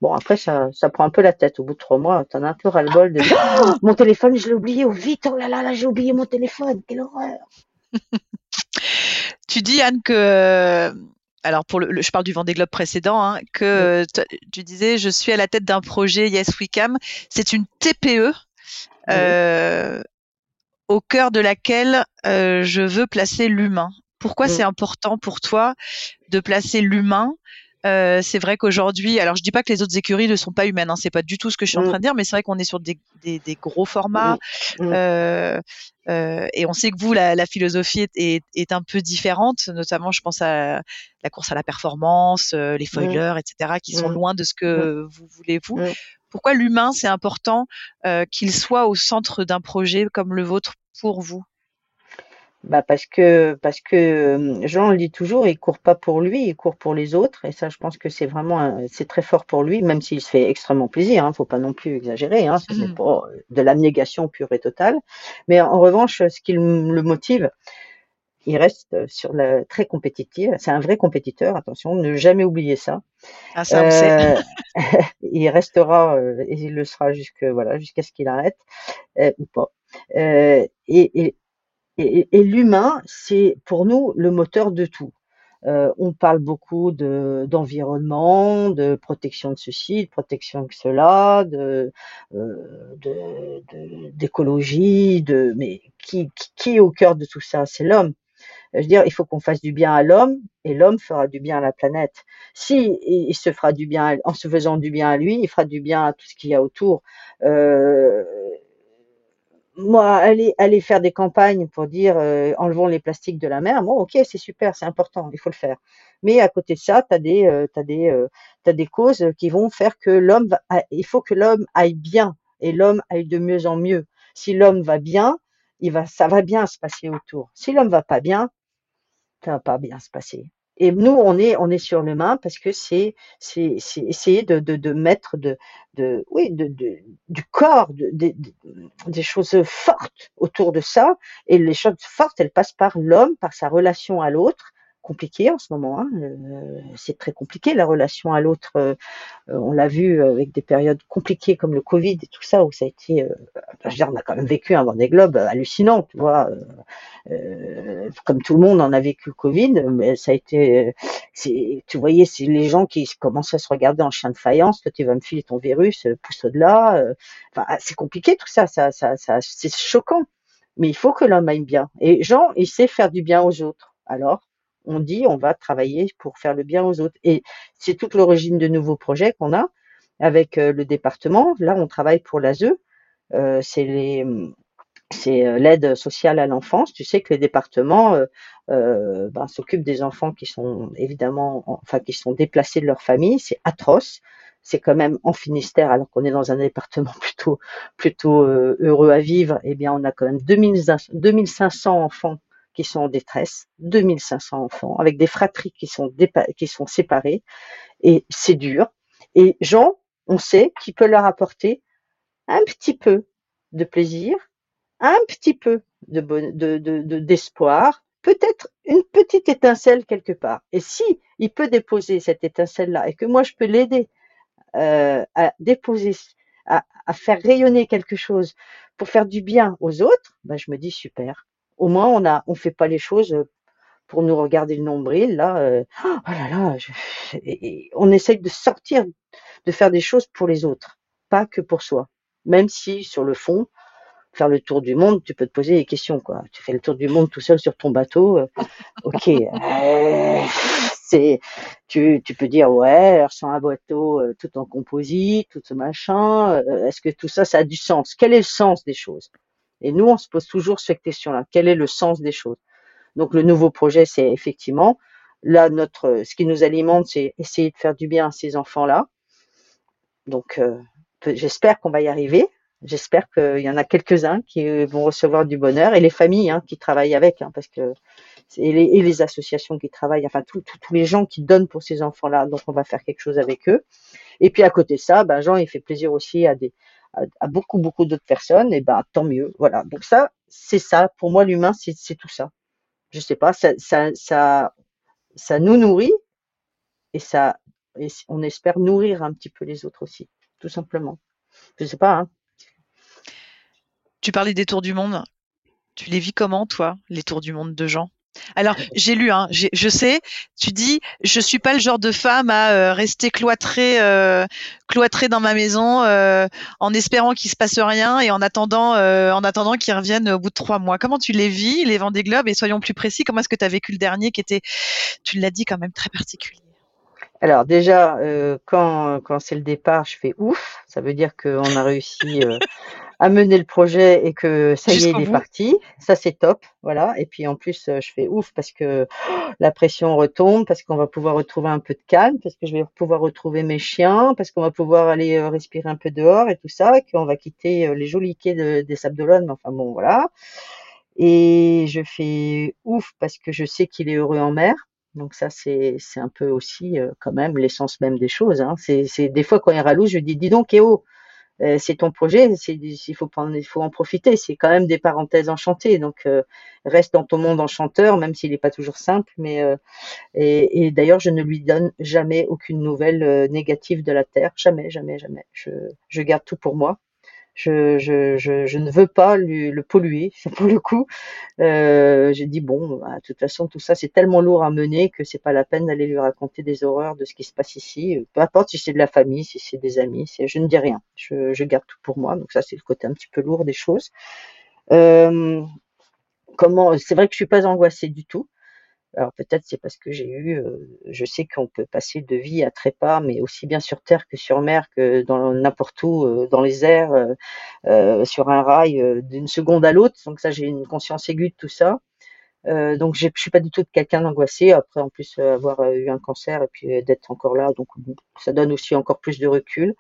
Bon, après, ça, ça prend un peu la tête. Au bout de trois mois, tu en as un peu ras-le-bol de oh, mon téléphone, je l'ai oublié. Oh, vite, oh là là, là j'ai oublié mon téléphone. Quelle horreur. *laughs* tu dis, Anne, que alors pour le, je parle du Vendée Globe précédent, hein, que tu disais, je suis à la tête d'un projet Yes Wecam. C'est une TPE euh, au cœur de laquelle euh, je veux placer l'humain. Pourquoi c'est important pour toi de placer l'humain euh, c'est vrai qu'aujourd'hui, alors je dis pas que les autres écuries ne sont pas humaines, hein, c'est pas du tout ce que je suis en train de dire, mais c'est vrai qu'on est sur des, des, des gros formats euh, euh, et on sait que vous, la, la philosophie est, est, un peu différente, notamment je pense à la course à la performance, euh, les foilers, etc., qui sont loin de ce que vous voulez vous. Pourquoi l'humain, c'est important euh, qu'il soit au centre d'un projet comme le vôtre pour vous? Bah parce que parce que Jean le dit toujours, il court pas pour lui, il court pour les autres, et ça, je pense que c'est vraiment c'est très fort pour lui, même s'il se fait extrêmement plaisir. Hein, faut pas non plus exagérer, hein, ce n'est mmh. pas de l'abnégation pure et totale. Mais en revanche, ce qui le motive, il reste sur le très compétitif. C'est un vrai compétiteur. Attention, ne jamais oublier ça. Ah, ça euh, *laughs* *laughs* il restera et il le sera jusque voilà jusqu'à ce qu'il arrête euh, ou pas. Euh, et, et et, l'humain, c'est pour nous le moteur de tout. Euh, on parle beaucoup de d'environnement, de protection de ceci, de protection de cela, euh, d'écologie, mais qui, qui est au cœur de tout ça? C'est l'homme. Je veux dire, il faut qu'on fasse du bien à l'homme et l'homme fera du bien à la planète. Si il se fera du bien en se faisant du bien à lui, il fera du bien à tout ce qu'il y a autour. Euh, moi, aller, aller faire des campagnes pour dire euh, enlevons les plastiques de la mer, bon, ok, c'est super, c'est important, il faut le faire. Mais à côté de ça, tu as des, euh, euh, des causes qui vont faire que l'homme, il faut que l'homme aille bien et l'homme aille de mieux en mieux. Si l'homme va bien, il va, ça va bien se passer autour. Si l'homme va pas bien, ça va pas bien se passer. Et nous, on est, on est sur l'humain parce que c'est, c'est, c'est essayer de, de, de mettre de, de, oui, de, de du corps, de- des choses fortes autour de ça. Et les choses fortes, elles passent par l'homme, par sa relation à l'autre. Compliqué en ce moment, hein. euh, c'est très compliqué la relation à l'autre. euh, euh, on l'a vu avec des périodes compliquées comme le Covid et tout ça, où ça a été, euh, je veux dire, on a quand même vécu un Vendée Globe hallucinant, tu vois. comme tout le monde en a vécu le Covid, mais ça a été, tu voyais, c'est les gens qui commençaient à se regarder en chien de faïence. Toi, tu vas me filer ton virus, pousse au-delà. euh, Enfin, ah, c'est compliqué tout ça, ça, ça, c'est choquant. Mais il faut que l'homme aille bien. Et Jean, il sait faire du bien aux autres. Alors, on dit, on va travailler pour faire le bien aux autres. Et c'est toute l'origine de nouveaux projets qu'on a avec euh, le département. Là, on travaille pour l'ASE. Euh, c'est euh, l'aide sociale à l'enfance. Tu sais que les départements ben, s'occupent des enfants qui sont évidemment, enfin qui sont déplacés de leur famille. C'est atroce. C'est quand même en Finistère, alors qu'on est dans un département *laughs* plutôt plutôt heureux à vivre. Eh bien, on a quand même 2000 2500 enfants qui sont en détresse, 2500 enfants avec des fratries qui sont séparées et c'est dur. Et Jean, on sait qu'il peut leur apporter un petit peu de plaisir, un petit peu de d'espoir, peut-être une petite étincelle quelque part. Et si il peut déposer cette étincelle-là et que moi je peux l'aider euh, à déposer, à, à faire rayonner quelque chose pour faire du bien aux autres, ben je me dis super. Au moins on on fait pas les choses pour nous regarder le nombril là. euh, oh là là, on essaye de sortir, de faire des choses pour les autres, pas que pour soi. Même si sur le fond, faire le tour du monde, tu peux te poser des questions, quoi. Tu fais le tour du monde tout seul sur ton bateau, euh, ok. euh, tu, peux dire, ouais, sans un bateau euh, tout en composite, tout ce machin, euh, est-ce que tout ça, ça a du sens? Quel est le sens des choses? Et nous, on se pose toujours cette question-là. Quel est le sens des choses? Donc, le nouveau projet, c'est effectivement, là, notre, ce qui nous alimente, c'est essayer de faire du bien à ces enfants-là. Donc, euh, j'espère qu'on va y arriver. J'espère qu'il y en a quelques-uns qui euh, vont recevoir du bonheur et les familles hein, qui travaillent avec, hein, parce que et les, les associations qui travaillent, enfin tous les gens qui donnent pour ces enfants-là. Donc, on va faire quelque chose avec eux. Et puis à côté de ça, ben Jean, il fait plaisir aussi à des à, beaucoup beaucoup d'autres personnes. Et ben tant mieux. Voilà. Donc ça, c'est ça. Pour moi, l'humain, c'est tout ça. Je sais pas, ça ça ça ça nous nourrit et ça et on espère nourrir un petit peu les autres aussi, tout simplement. Je sais pas. Hein. Tu parlais des tours du monde. Tu les vis comment, toi, les tours du monde de Jean Alors, j'ai lu, hein, je sais, tu dis, je suis pas le genre de femme à euh, rester cloîtrée, euh, cloîtrée dans ma maison euh, en espérant qu'il se passe rien et en attendant, en attendant qu'ils reviennent au bout de trois mois. Comment tu les vis, les Vendée Globe Et soyons plus précis, comment est-ce que tu as vécu le dernier qui était, tu l'as dit, quand même très particulier? Alors déjà, quand, quand c'est le départ, je fais ouf. Ça veut dire qu'on a réussi à mener le projet et que ça y est, il est parti. Ça, c'est top. Voilà. Et puis en plus, euh, je fais ouf parce que oh, la pression retombe, parce qu'on va pouvoir retrouver un peu de calme, parce que je vais pouvoir retrouver mes chiens, parce qu'on va pouvoir aller euh, respirer un peu dehors et tout ça, et qu'on va quitter euh, les jolis quais de- des Sables d'Olonne. Enfin bon, voilà. Et je fais ouf parce que je sais qu'il est heureux en mer. Donc ça, c'est un peu aussi euh, quand même l'essence même des choses. Hein. C'est des fois quand il ralouse, je dis dis donc Kéo, euh, c'est ton projet, il faut en profiter. C'est quand même des parenthèses enchantées. Donc euh, reste dans ton monde enchanteur, même s'il n'est pas toujours simple. Mais euh, et, d'ailleurs, je ne lui donne jamais aucune nouvelle négative de la terre, jamais, jamais, jamais. Je garde tout pour moi. Je, ne veux pas lui, le polluer, *laughs* pour le coup. Euh, j'ai dit bon, bah, de toute façon, tout ça c'est tellement lourd à mener que c'est pas la peine d'aller lui raconter des horreurs de ce qui se passe ici. Peu importe si c'est de la famille, si c'est des amis, je ne dis rien. Je, je garde tout pour moi. Donc ça c'est le côté un petit peu lourd des choses. Euh, comment C'est vrai que je suis pas angoissée du tout. Alors peut-être c'est parce que j'ai eu, euh, je sais qu'on peut passer de vie à trépas, mais aussi bien sur terre que sur mer, que dans n'importe où, euh, dans les airs, euh, sur un rail, d'une seconde à l'autre. Donc ça, j'ai une conscience aiguë de tout ça. Donc je suis pas du tout quelqu'un d'angoissé. Après, en plus avoir eu un cancer et puis d'être encore là, donc ça donne aussi encore plus de recul.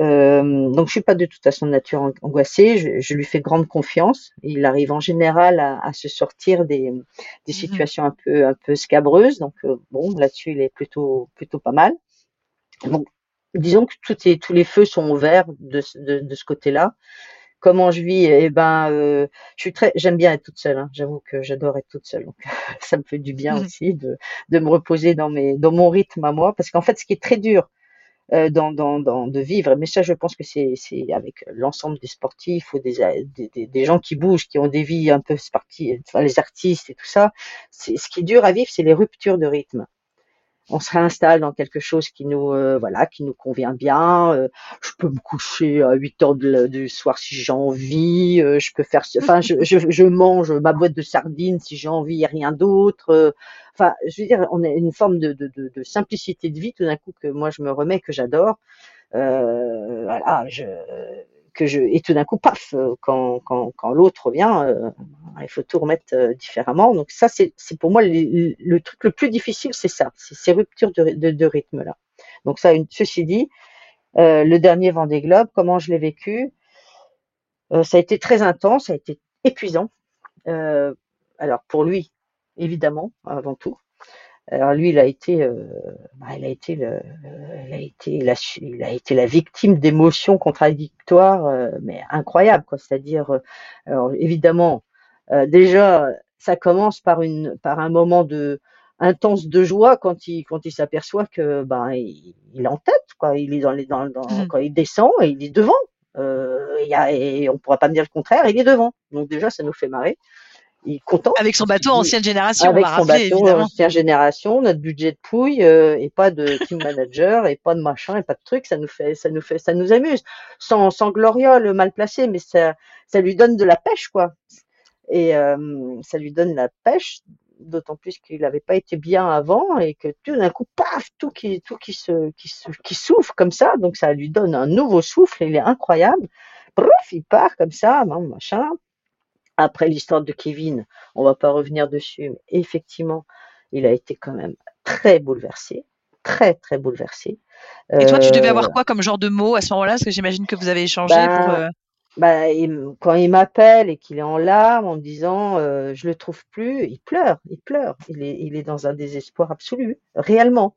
Euh, donc je suis pas de toute façon de nature angoissée, je, je, lui fais grande confiance. Il arrive en général à, à se sortir des, des mmh situations un peu un peu scabreuses, donc euh, bon là-dessus il est plutôt plutôt pas mal. Donc disons que tout est, tous les feux sont ouverts de, de, de ce côté-là. Comment je vis? Eh ben, euh, je suis très, j'aime bien être toute seule. Hein. J'avoue que j'adore être toute seule, donc *laughs* ça me fait du bien mmh aussi de, de me reposer dans mes dans mon rythme à moi, parce qu'en fait, ce qui est très dur dans, dans, dans, de vivre. Mais ça, je pense que c'est avec l'ensemble des sportifs ou des, des, des, gens qui bougent, qui ont des vies un peu sportives, enfin, les artistes et tout ça. Ce qui est dur à vivre, c'est les ruptures de rythme on se réinstalle dans quelque chose qui nous euh, voilà qui nous convient bien euh, je peux me coucher à 8 heures du soir si j'ai envie euh, je peux faire enfin je, je, je, mange ma boîte de sardines si j'ai envie et rien d'autre enfin je veux dire on a une forme de, de, de, de simplicité de vie tout d'un coup que moi je me remets que j'adore voilà je que je et tout d'un coup paf euh, quand, quand, l'autre revient euh, il faut tout remettre euh, différemment. Donc ça c'est pour moi le, truc le plus difficile c'est ça c'est ces ruptures de, de, rythme là donc ça ceci dit le dernier Vendée Globe comment je l'ai vécu ça a été très intense ça a été épuisant. Alors pour lui évidemment avant tout alors lui, il a été, euh, bah, il a été, le, il a été, la, il a été la victime d'émotions contradictoires, euh, mais incroyables, quoi. C'est-à-dire, euh, évidemment, déjà, ça commence par une, par un moment de intense de joie quand il, quand il s'aperçoit que, ben, il, il, est en tête, quoi. Il est dans les, dans, dans mmh. quand il descend et il est devant. Y a, et on pourra pas me dire le contraire, il est devant. Donc déjà, ça nous fait marrer il est content. Avec son bateau ancienne génération, avec son bateau ancienne génération, notre budget de pouille euh, et pas de team *laughs* manager et pas de machin et pas de trucs, ça nous fait, ça nous fait, ça nous amuse. Sans, sans gloriole mal placé, mais ça, ça lui donne de la pêche quoi. Et euh, ça lui donne la pêche, d'autant plus qu'il n'avait pas été bien avant et que tout d'un coup, paf, tout qui, tout qui se, qui se, qui souffle comme ça, donc ça lui donne un nouveau souffle. Il est incroyable. Bref, il part comme ça, machin après l'histoire de Kevin, on va pas revenir dessus, mais effectivement, il a été quand même très bouleversé, très très bouleversé. Et toi, tu devais avoir euh, quoi comme genre de mots à ce moment-là? Parce que j'imagine que vous avez échangé bah, pour. Euh, bah, quand il m'appelle et qu'il est en larmes en me disant euh, je le trouve plus, il pleure, il pleure, il est, il est dans un désespoir absolu, réellement.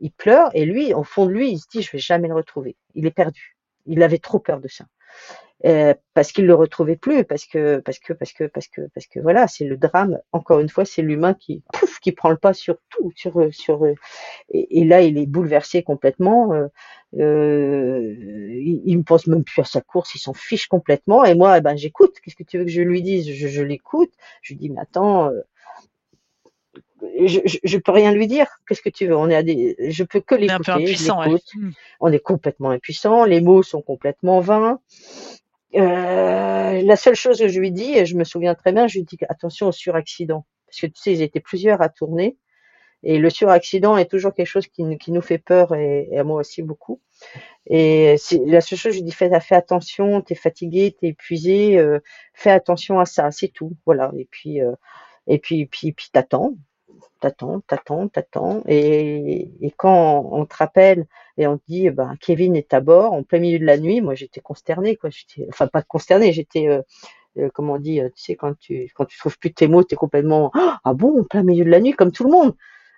Il pleure et lui, au fond de lui, il se dit je vais jamais le retrouver. Il est perdu. Il avait trop peur de ça. Euh, parce qu'il le retrouvait plus, parce que parce que parce que parce que parce que voilà, c'est le drame. Encore une fois, c'est l'humain qui pouf, qui prend le pas sur tout, sur sur et, et là il est bouleversé complètement. Euh, euh, il, ne pense même plus à sa course, il s'en fiche complètement. Et moi, eh ben j'écoute. Qu'est-ce que tu veux que je lui dise? Je, je l'écoute. Je lui dis mais attends. Euh, je, je, je, peux rien lui dire. Qu'est-ce que tu veux? On est à des, je peux que l'écouter. Ouais. On est complètement impuissant. Les mots sont complètement vains. Euh, la seule chose que je lui dis, et je me souviens très bien, je lui dis attention au suraccident. Parce que tu sais, ils étaient plusieurs à tourner. Et le suraccident est toujours quelque chose qui, nous fait peur et, à moi aussi beaucoup. Et la seule chose, je lui dis fais, attention, t'es fatigué, t'es épuisé, euh, fais attention à ça, c'est tout. Voilà. Et puis, euh, et puis, puis, puis t'attends, t'attends, t'attends, t'attends. Et, et quand on te rappelle et on te dit, ben, Kevin est à bord en plein milieu de la nuit, moi j'étais consternée, quoi. J'étais, enfin pas consternée, j'étais, euh, euh, comment on dit, euh, tu sais, quand tu quand tu trouves plus tes mots, t'es complètement, ah bon, en plein milieu de la nuit, comme tout le monde.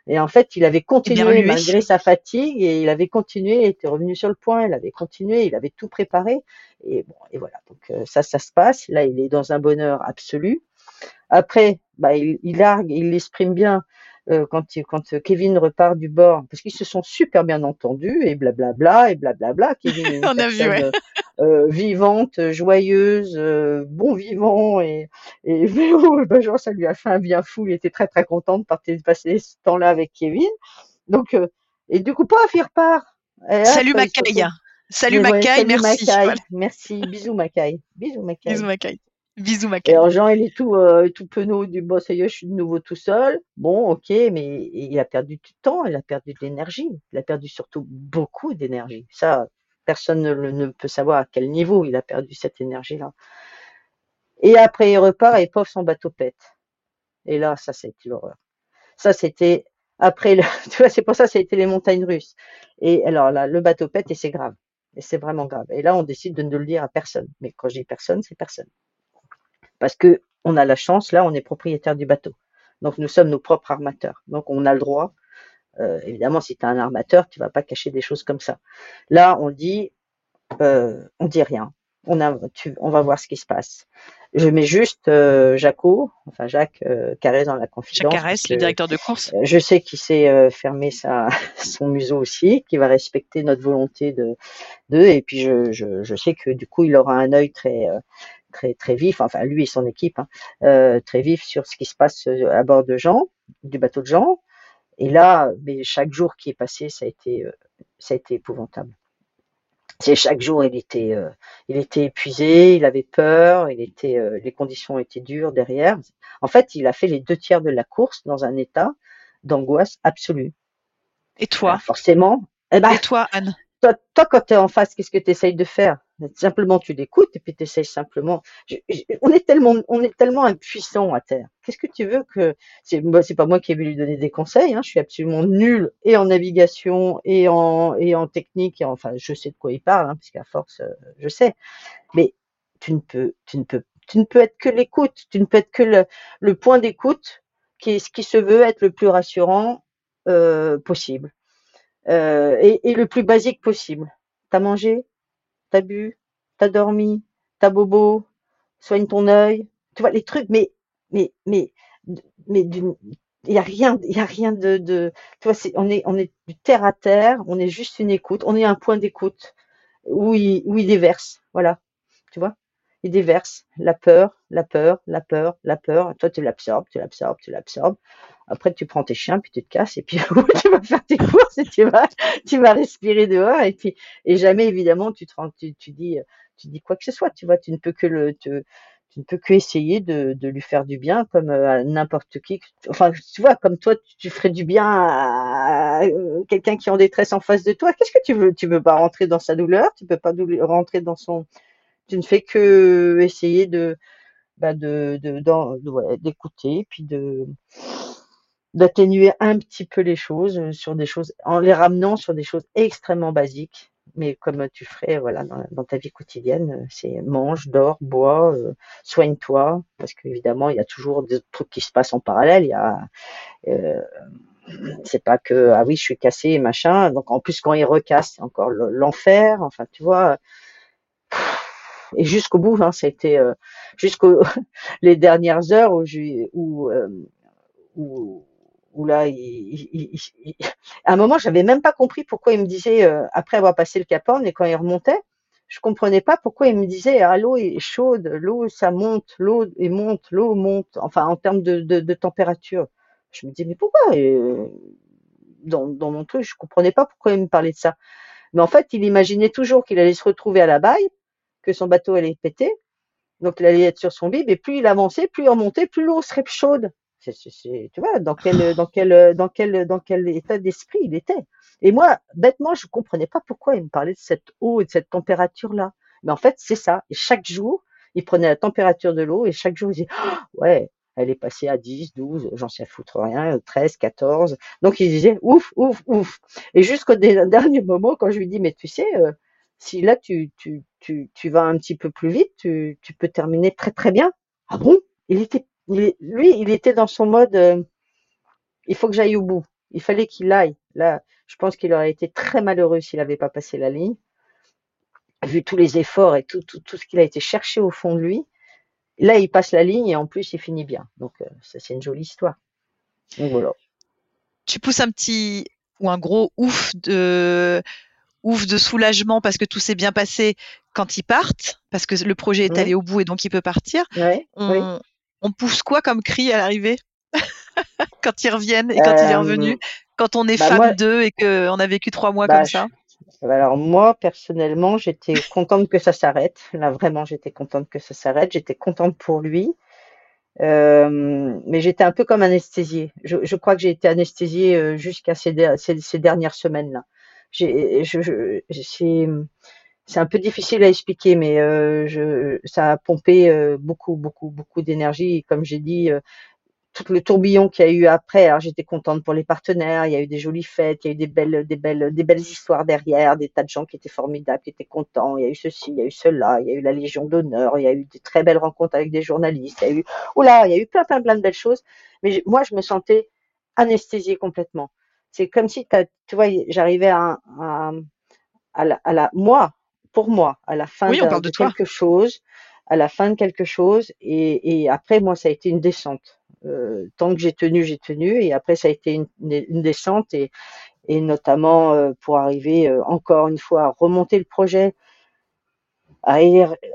Et en fait, il avait continué malgré sa fatigue et il avait continué, il était revenu sur le point, il avait continué, il avait tout préparé. Et bon, et voilà. Donc ça, ça se passe. Là, il est dans un bonheur absolu. Après, bah, il, il largue, il l'exprime bien euh, quand, quand Kevin repart du bord, parce qu'ils se sont super bien entendus et blablabla et blablabla. Kevin est *laughs* une On personne a vu, ouais. euh, vivante, joyeuse, euh, bon vivant et, et *laughs* oh, ben, genre, ça lui a fait un bien fou. Il était très très content de partir, de passer ce temps-là avec Kevin. Donc euh, et du coup, paf, il repart. Et Salut Macaille. Salut Macaille, merci. Macaille. Voilà. Merci. Bisous Macaille. Bisous Macaille. Bisous Macaille. Bisous, ma Et alors, Jean, il est tout, euh, tout penaud du boss, ça y est, je suis de nouveau tout seul. Bon, ok, mais il a perdu du temps, il a perdu de l'énergie. Il a perdu surtout beaucoup d'énergie. Ça, personne ne, ne, peut savoir à quel niveau il a perdu cette énergie-là. Et après, il repart et pauvre, son bateau pète. Et là, ça, c'était l'horreur. Ça, c'était après, le... *laughs* tu vois, c'est pour ça, ça a été les montagnes russes. Et alors là, le bateau pète et c'est grave. Et c'est vraiment grave. Et là, on décide de ne le dire à personne. Mais quand je dis personne, c'est personne. Parce que on a la chance, là, on est propriétaire du bateau. Donc, nous sommes nos propres armateurs. Donc, on a le droit. euh, évidemment, si tu es un armateur, tu vas pas cacher des choses comme ça. Là, on dit, euh, on dit rien. On, a, tu- on va voir ce qui se passe. Je mets juste euh, Jaco, enfin Jacques euh, dans la Jacques confidence. Carès, parce le directeur de course. euh, Je sais qu'il sait euh, fermer sa, *laughs* son museau aussi, qu'il va respecter notre volonté de, de et puis je, je, je sais que du coup il aura un œil très très très vif, enfin lui et son équipe, hein, euh, très vif sur ce qui se passe euh, à bord de Jean, du bateau de Jean. Et là, mais chaque jour qui est passé, ça a été euh, ça a été épouvantable. C'est chaque jour il était euh, il était épuisé, il avait peur, il était les conditions étaient dures derrière. En fait, il a fait les deux tiers de la course dans un état d'angoisse absolue. Et toi? Alors forcément, eh ben, Et toi, Anne? toi, toi, quand tu es en face, qu'est-ce que tu essayes de faire? Simplement, tu l'écoutes et puis tu essayes simplement. On est tellement, on est tellement impuissant à terre. Qu'est-ce que tu veux que c'est moi, c'est pas moi qui ai voulu lui donner des conseils. Hein, je suis absolument nul et en navigation et en et en technique. Et enfin, je sais de quoi il parle, hein, parce qu'à force, euh, je sais. Mais tu ne peux, tu ne peux, tu ne peux être que l'écoute. Tu ne peux être que le, le point d'écoute qui est ce qui se veut être le plus rassurant euh, possible euh, et le plus basique possible. T'as mangé, t'as bu, t'as dormi, t'as bobo, soigne ton œil. Tu vois les trucs, mais mais mais mais d'une il y a rien, il a rien de, tu vois, on est on est du terre à terre, on est juste une écoute, on est un point d'écoute où il où il déverse, voilà, tu vois, il déverse la peur, la peur, la peur, la peur. Toi tu l'absorbes, tu l'absorbes, tu l'absorbes. Après tu prends tes chiens puis tu te casses et puis *laughs* tu vas faire tes courses et tu vas tu vas respirer dehors et puis et jamais évidemment tu te rends, tu, dis tu dis quoi que ce soit tu vois tu ne peux que le tu ne peux que essayer de, lui faire du bien comme euh, à n'importe qui enfin tu vois comme toi tu, ferais du bien à, euh, quelqu'un qui est en détresse en face de toi qu'est-ce que tu veux? Tu veux pas rentrer dans sa douleur? Tu peux pas rentrer dans son tu ne fais que essayer de bah de d'en- de- d'écouter puis de d'atténuer un petit peu les choses euh, sur des choses en les ramenant sur des choses extrêmement basiques. Mais comme tu ferais voilà dans, ta vie quotidienne euh, c'est mange dors bois euh, soigne-toi parce qu'évidemment il y a toujours des trucs qui se passent en parallèle. Il y a euh, c'est pas que ah oui je suis cassé machin. Donc en plus quand il recasse c'est encore le- l'enfer. Enfin tu vois et jusqu'au bout hein, ça a été euh, jusqu'aux *laughs* les dernières heures où où euh, où, où là, à un moment, j'avais même pas compris pourquoi il me disait, euh, après avoir passé le Cap Horn et quand il remontait, je comprenais pas pourquoi il me disait, ah, l'eau est chaude, l'eau, ça monte, l'eau et monte, l'eau monte, enfin, en termes de, de, de température. Je me disais, mais pourquoi euh, dans, dans mon truc, je comprenais pas pourquoi il me parlait de ça. Mais en fait, il imaginait toujours qu'il allait se retrouver à la baille, que son bateau allait péter, donc il allait être sur son bib, et plus il avançait, plus il remontait, plus l'eau serait chaude. Tu vois, dans quel, *sighs* dans quel, dans quel, dans quel état d'esprit il était. Et moi, bêtement, je comprenais pas pourquoi il me parlait de cette eau et de cette température-là. Mais en fait, c'est ça. Et chaque jour, il prenait la température de l'eau et chaque jour, il disait, *gasps* ouais, elle est passée à 10, 12, j'en sais foutre rien, 13, 14. Donc il disait, ouf, ouf, ouf. Et jusqu'au dernier moment, quand je lui dis, mais tu sais, euh, si là tu, tu, tu, tu vas un petit peu plus vite, tu, tu peux terminer très très bien. Ah bon? Il était, lui, il était dans son mode, euh, il faut que j'aille au bout. Il fallait qu'il aille. Là, je pense qu'il aurait été très malheureux s'il n'avait pas passé la ligne, vu tous les efforts et tout, tout, tout ce qu'il a été cherché au fond de lui. Là, il passe la ligne et en plus, il finit bien. Donc, euh, ça, c'est une jolie histoire. Donc voilà. Tu pousses un petit ou un gros ouf de ouf de soulagement parce que tout s'est bien passé quand ils partent, parce que le projet est allé au bout et donc il peut partir. Ouais, On, oui. on pousse quoi comme cri à l'arrivée *laughs* quand ils reviennent et quand il est Euh, revenu, quand on est bah, fan d'eux et qu'on a vécu trois mois bah, comme ça? je- Alors moi, personnellement, j'étais contente que ça s'arrête. Là, vraiment, j'étais contente que ça s'arrête. J'étais contente pour lui. Euh, mais j'étais un peu comme anesthésiée. Je, je crois que j'ai été anesthésiée euh, jusqu'à ces, der- ces, ces dernières semaines-là. C'est, un peu difficile à expliquer, mais euh, ça a pompé euh, beaucoup, beaucoup, beaucoup d'énergie. Comme j'ai dit, euh, tout le tourbillon qu'il y a eu après. J'étais contente pour les partenaires. Il y a eu des jolies fêtes, il y a eu des belles, des belles, des belles histoires derrière, des tas de gens qui étaient formidables, qui étaient contents. Il y a eu ceci, il y a eu cela, il y a eu la Légion d'honneur, il y a eu des très belles rencontres avec des journalistes. Il y a eu, oula, il y a eu plein, plein, plein de belles choses. Mais moi, je me sentais anesthésiée complètement. C'est comme si, tu vois, j'arrivais à, à, à, la, à la, moi, pour moi, à la fin de, quelque chose, à la fin de quelque chose, et, et après, moi, ça a été une descente. Euh, tant que j'ai tenu, j'ai tenu, et après, ça a été une, une descente, et, et notamment euh, pour arriver euh, encore une fois à remonter le projet, à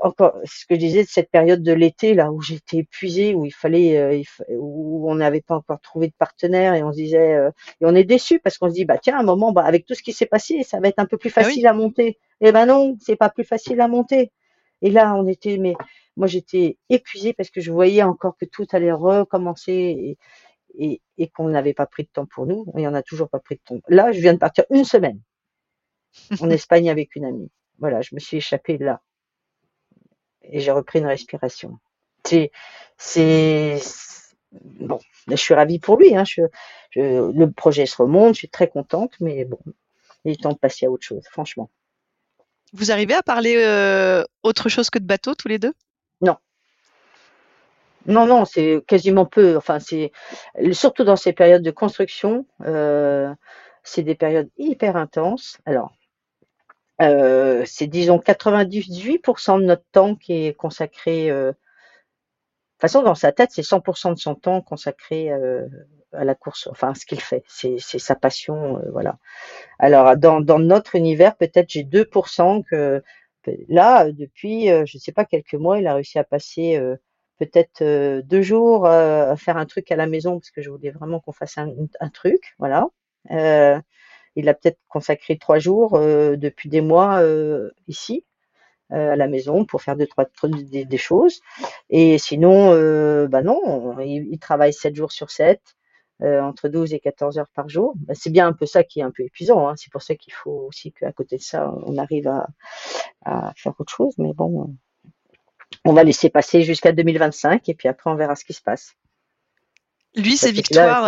encore ce que je disais de cette période de l'été là où j'étais épuisée où il fallait euh, où on n'avait pas encore trouvé de partenaire et on se disait euh, et on est déçu parce qu'on se dit bah tiens à un moment bah avec tout ce qui s'est passé ça va être un peu plus ah facile à monter. Et eh ben non c'est pas plus facile à monter. Et là on était mais moi j'étais épuisée parce que je voyais encore que tout allait recommencer et, et, et qu'on n'avait pas pris de temps pour nous. Et on n'a toujours pas pris de temps. Là je viens de partir une semaine en *laughs* Espagne avec une amie. Voilà je me suis échappée là et j'ai repris une respiration. C'est, c'est bon, je suis ravie pour lui. Hein, je, le projet se remonte, je suis très contente, mais bon, il est temps de passer à autre chose, franchement. Vous arrivez à parler euh, autre chose que de bateau tous les deux? Non. Non, non, c'est quasiment peu. Enfin, c'est surtout dans ces périodes de construction, euh, c'est des périodes hyper intenses. Alors, euh, c'est disons 98% de notre temps qui est consacré. Euh, de toute façon, dans sa tête, c'est 100% de son temps consacré euh, à la course. Enfin, ce qu'il fait, c'est sa passion, voilà. Alors, dans, dans notre univers, peut-être j'ai 2% que là, depuis, je ne sais pas quelques mois, il a réussi à passer peut-être deux jours à faire un truc à la maison parce que je voulais vraiment qu'on fasse un, un, truc, voilà. Il a peut-être consacré trois jours euh, depuis des mois euh, ici euh, à la maison pour faire deux trois des, des choses. Et sinon, bah non, il, travaille sept jours sur 7, entre 12 et 14 heures par jour. Bah, c'est bien un peu ça qui est un peu épuisant. Hein. C'est pour ça qu'il faut aussi qu'à côté de ça, on arrive à, à, faire autre chose. Mais bon, on va laisser passer jusqu'à 2025 et puis après on verra ce qui se passe. Lui, ses victoires.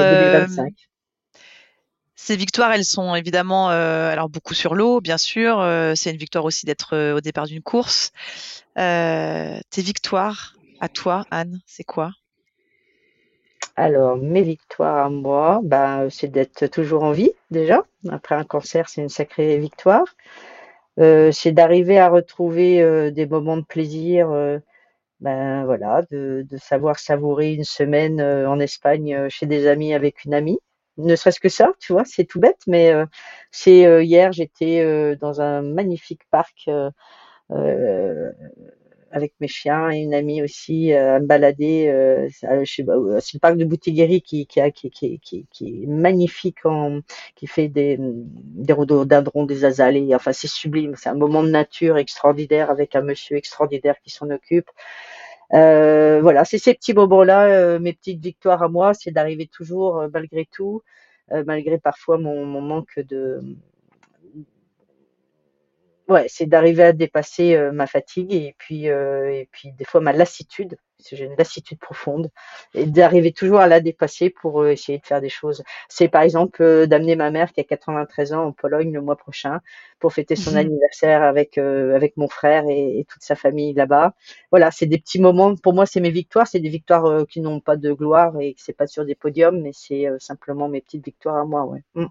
Ces victoires, elles sont évidemment euh, alors beaucoup sur l'eau, bien sûr. Euh, c'est une victoire aussi d'être euh, au départ d'une course. tes victoires à toi, Anne, c'est quoi? Alors, mes victoires à moi, ben, c'est d'être toujours en vie déjà. Après un cancer, c'est une sacrée victoire. c'est d'arriver à retrouver des moments de plaisir. ben voilà, de, savoir savourer une semaine en Espagne chez des amis avec une amie ne serait-ce que ça, tu vois, c'est tout bête, mais euh, c'est euh, hier j'étais euh, dans un magnifique parc avec mes chiens et une amie aussi à me balader. c'est le parc de Boutigiri qui, est magnifique, qui fait des, des rhododendrons, des azalées. Enfin, c'est sublime. C'est un moment de nature extraordinaire avec un monsieur extraordinaire qui s'en occupe. Euh, voilà, c'est ces petits moments-là, euh, mes petites victoires à moi, c'est d'arriver toujours, euh, malgré tout, malgré parfois mon, mon manque de, ouais, c'est d'arriver à dépasser ma fatigue et puis, et puis des fois ma lassitude, j'ai une lassitude profonde, et d'arriver toujours à la dépasser pour essayer de faire des choses. C'est par exemple d'amener ma mère qui a 93 ans en Pologne le mois prochain pour fêter son mmh anniversaire avec avec mon frère et, toute sa famille là-bas. Voilà, c'est des petits moments. Pour moi, c'est mes victoires. C'est des victoires qui n'ont pas de gloire et c'est pas sur des podiums, mais c'est simplement mes petites victoires à moi. Ouais. Mmh.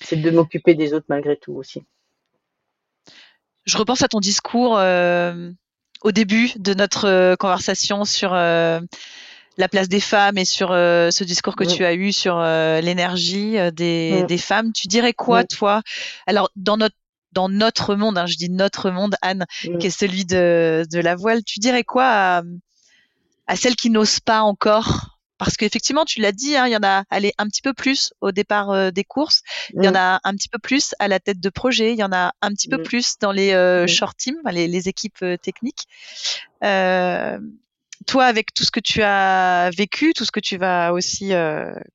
C'est de m'occuper des autres malgré tout aussi je repense à ton discours euh, au début de notre euh, conversation sur euh, la place des femmes et sur ce discours que tu as eu sur l'énergie des, des, femmes. Tu dirais quoi, toi? Alors, dans notre dans notre monde, hein, je dis notre monde, Anne, qui est celui de, de la voile, tu dirais quoi à, à celles qui n'osent pas encore parce qu'effectivement, tu l'as dit, hein, il y en a allé un petit peu plus au départ euh, des courses, il y en a un petit peu plus à la tête de projet, il y en a un petit peu plus dans les euh, short teams, les, équipes euh, techniques. toi, avec tout ce que tu as vécu, tout ce que tu vas aussi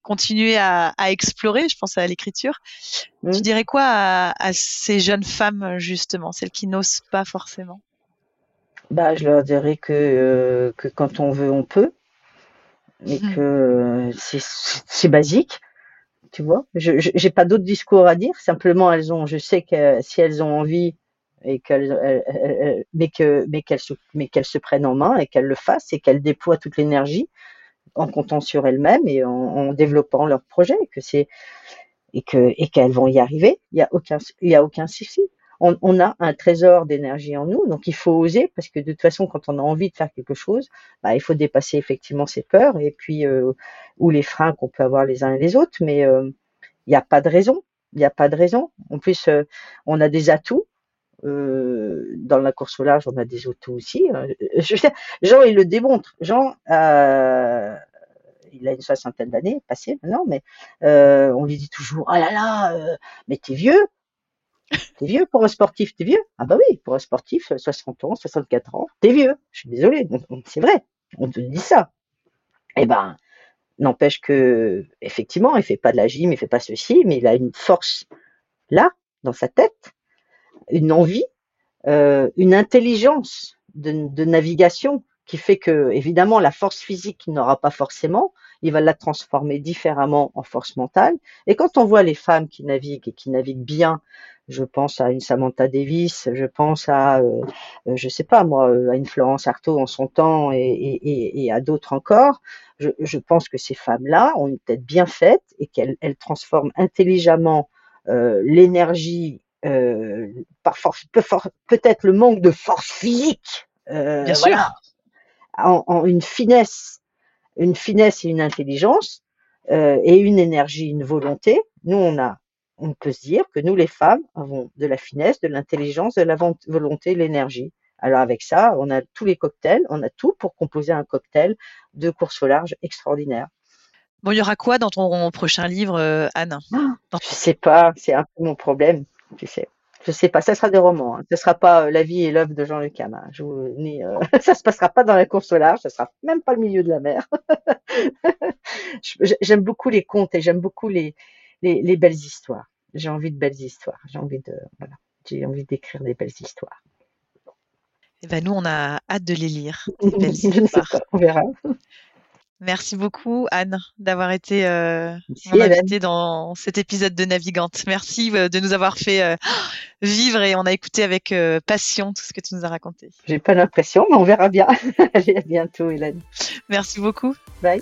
continuer à, explorer, je pense à l'écriture, tu dirais quoi à, ces jeunes femmes justement, celles qui n'osent pas forcément? Bah, je leur dirais que, que quand on veut, on peut mais Mhm. que c'est c'est basique, tu vois. Je j'ai pas d'autre discours à dire. Simplement, elles ont, je sais que si elles ont envie et qu'elles, elles- elles- elles- mais que mais qu'elles se mais qu'elles se prennent en main et qu'elles le fassent et qu'elles déploient toute l'énergie en comptant sur elles-mêmes et en, en développant leur projet, que c'est et que et qu'elles vont y arriver. Il y a aucun il y a aucun souci. On, a un trésor d'énergie en nous, donc il faut oser parce que de toute façon, quand on a envie de faire quelque chose, bah, il faut dépasser effectivement ses peurs et puis euh, ou les freins qu'on peut avoir les uns et les autres, mais euh, il n'y a pas de raison. Il n'y a pas de raison. En plus, euh, on a des atouts. Euh, dans la course au large, on a des atouts aussi. Euh, Je Jean, il le démontre. Jean, euh, il a une soixantaine d'années passées maintenant, mais euh, on lui dit toujours Ah là là, euh, mais t'es vieux. T'es vieux pour un sportif, t'es vieux Ah bah oui, pour un sportif, 60 ans, 64 ans, t'es vieux. Je suis désolé, c'est vrai, on te dit ça. Eh ben, n'empêche que, effectivement, il fait pas de la gym, il fait pas ceci, mais il a une force là, dans sa tête, une envie, euh, une intelligence de, de navigation qui fait que, évidemment, la force physique n'aura pas forcément, il va la transformer différemment en force mentale. Et quand on voit les femmes qui naviguent et qui naviguent bien, je pense à une Samantha Davis, je pense à, euh, euh, je sais pas moi, euh, à une Florence Artaud en son temps et, et, et- et à d'autres encore. Je, je pense que ces femmes-là ont une tête bien faite et qu'elles elles transforment intelligemment euh, l'énergie, euh, par force, peut-être le manque de force physique, euh, Bien sûr. voilà, en, en une finesse, une finesse et une intelligence euh, et une énergie, une volonté. Nous, on a, on peut se dire que nous, les femmes, avons de la finesse, de l'intelligence, de la volonté, de l'énergie. Alors avec ça, on a tous les cocktails, on a tout pour composer un cocktail de course au large extraordinaire. Bon, il y aura quoi dans ton prochain livre, euh, Anne? Ah, Dans- Je sais pas, c'est un peu mon problème, tu sais. Je sais pas, ça sera des romans. Hein. Ce sera pas euh, La vie et l'œuvre de Jean-Luc Hamin. Je vous, ni, euh, *laughs* ça se passera pas dans la course au large, ça sera même pas le milieu de la mer. *laughs* Je- j'aime beaucoup les contes et j'aime beaucoup les, les, les belles histoires. J'ai envie de belles histoires. J'ai envie de, voilà, j'ai envie d'écrire des belles histoires. Eh ben, nous, on a hâte de les lire. *laughs* Des belles histoires. pas, on verra. Merci beaucoup, Anne, d'avoir été euh, mon invitée dans cet épisode de Navigante. Merci euh, de nous avoir fait euh, *gasps* vivre et on a écouté avec passion tout ce que tu nous as raconté. J'ai pas l'impression, mais on verra bien. *laughs* Allez, à bientôt, Hélène. Merci beaucoup. Bye.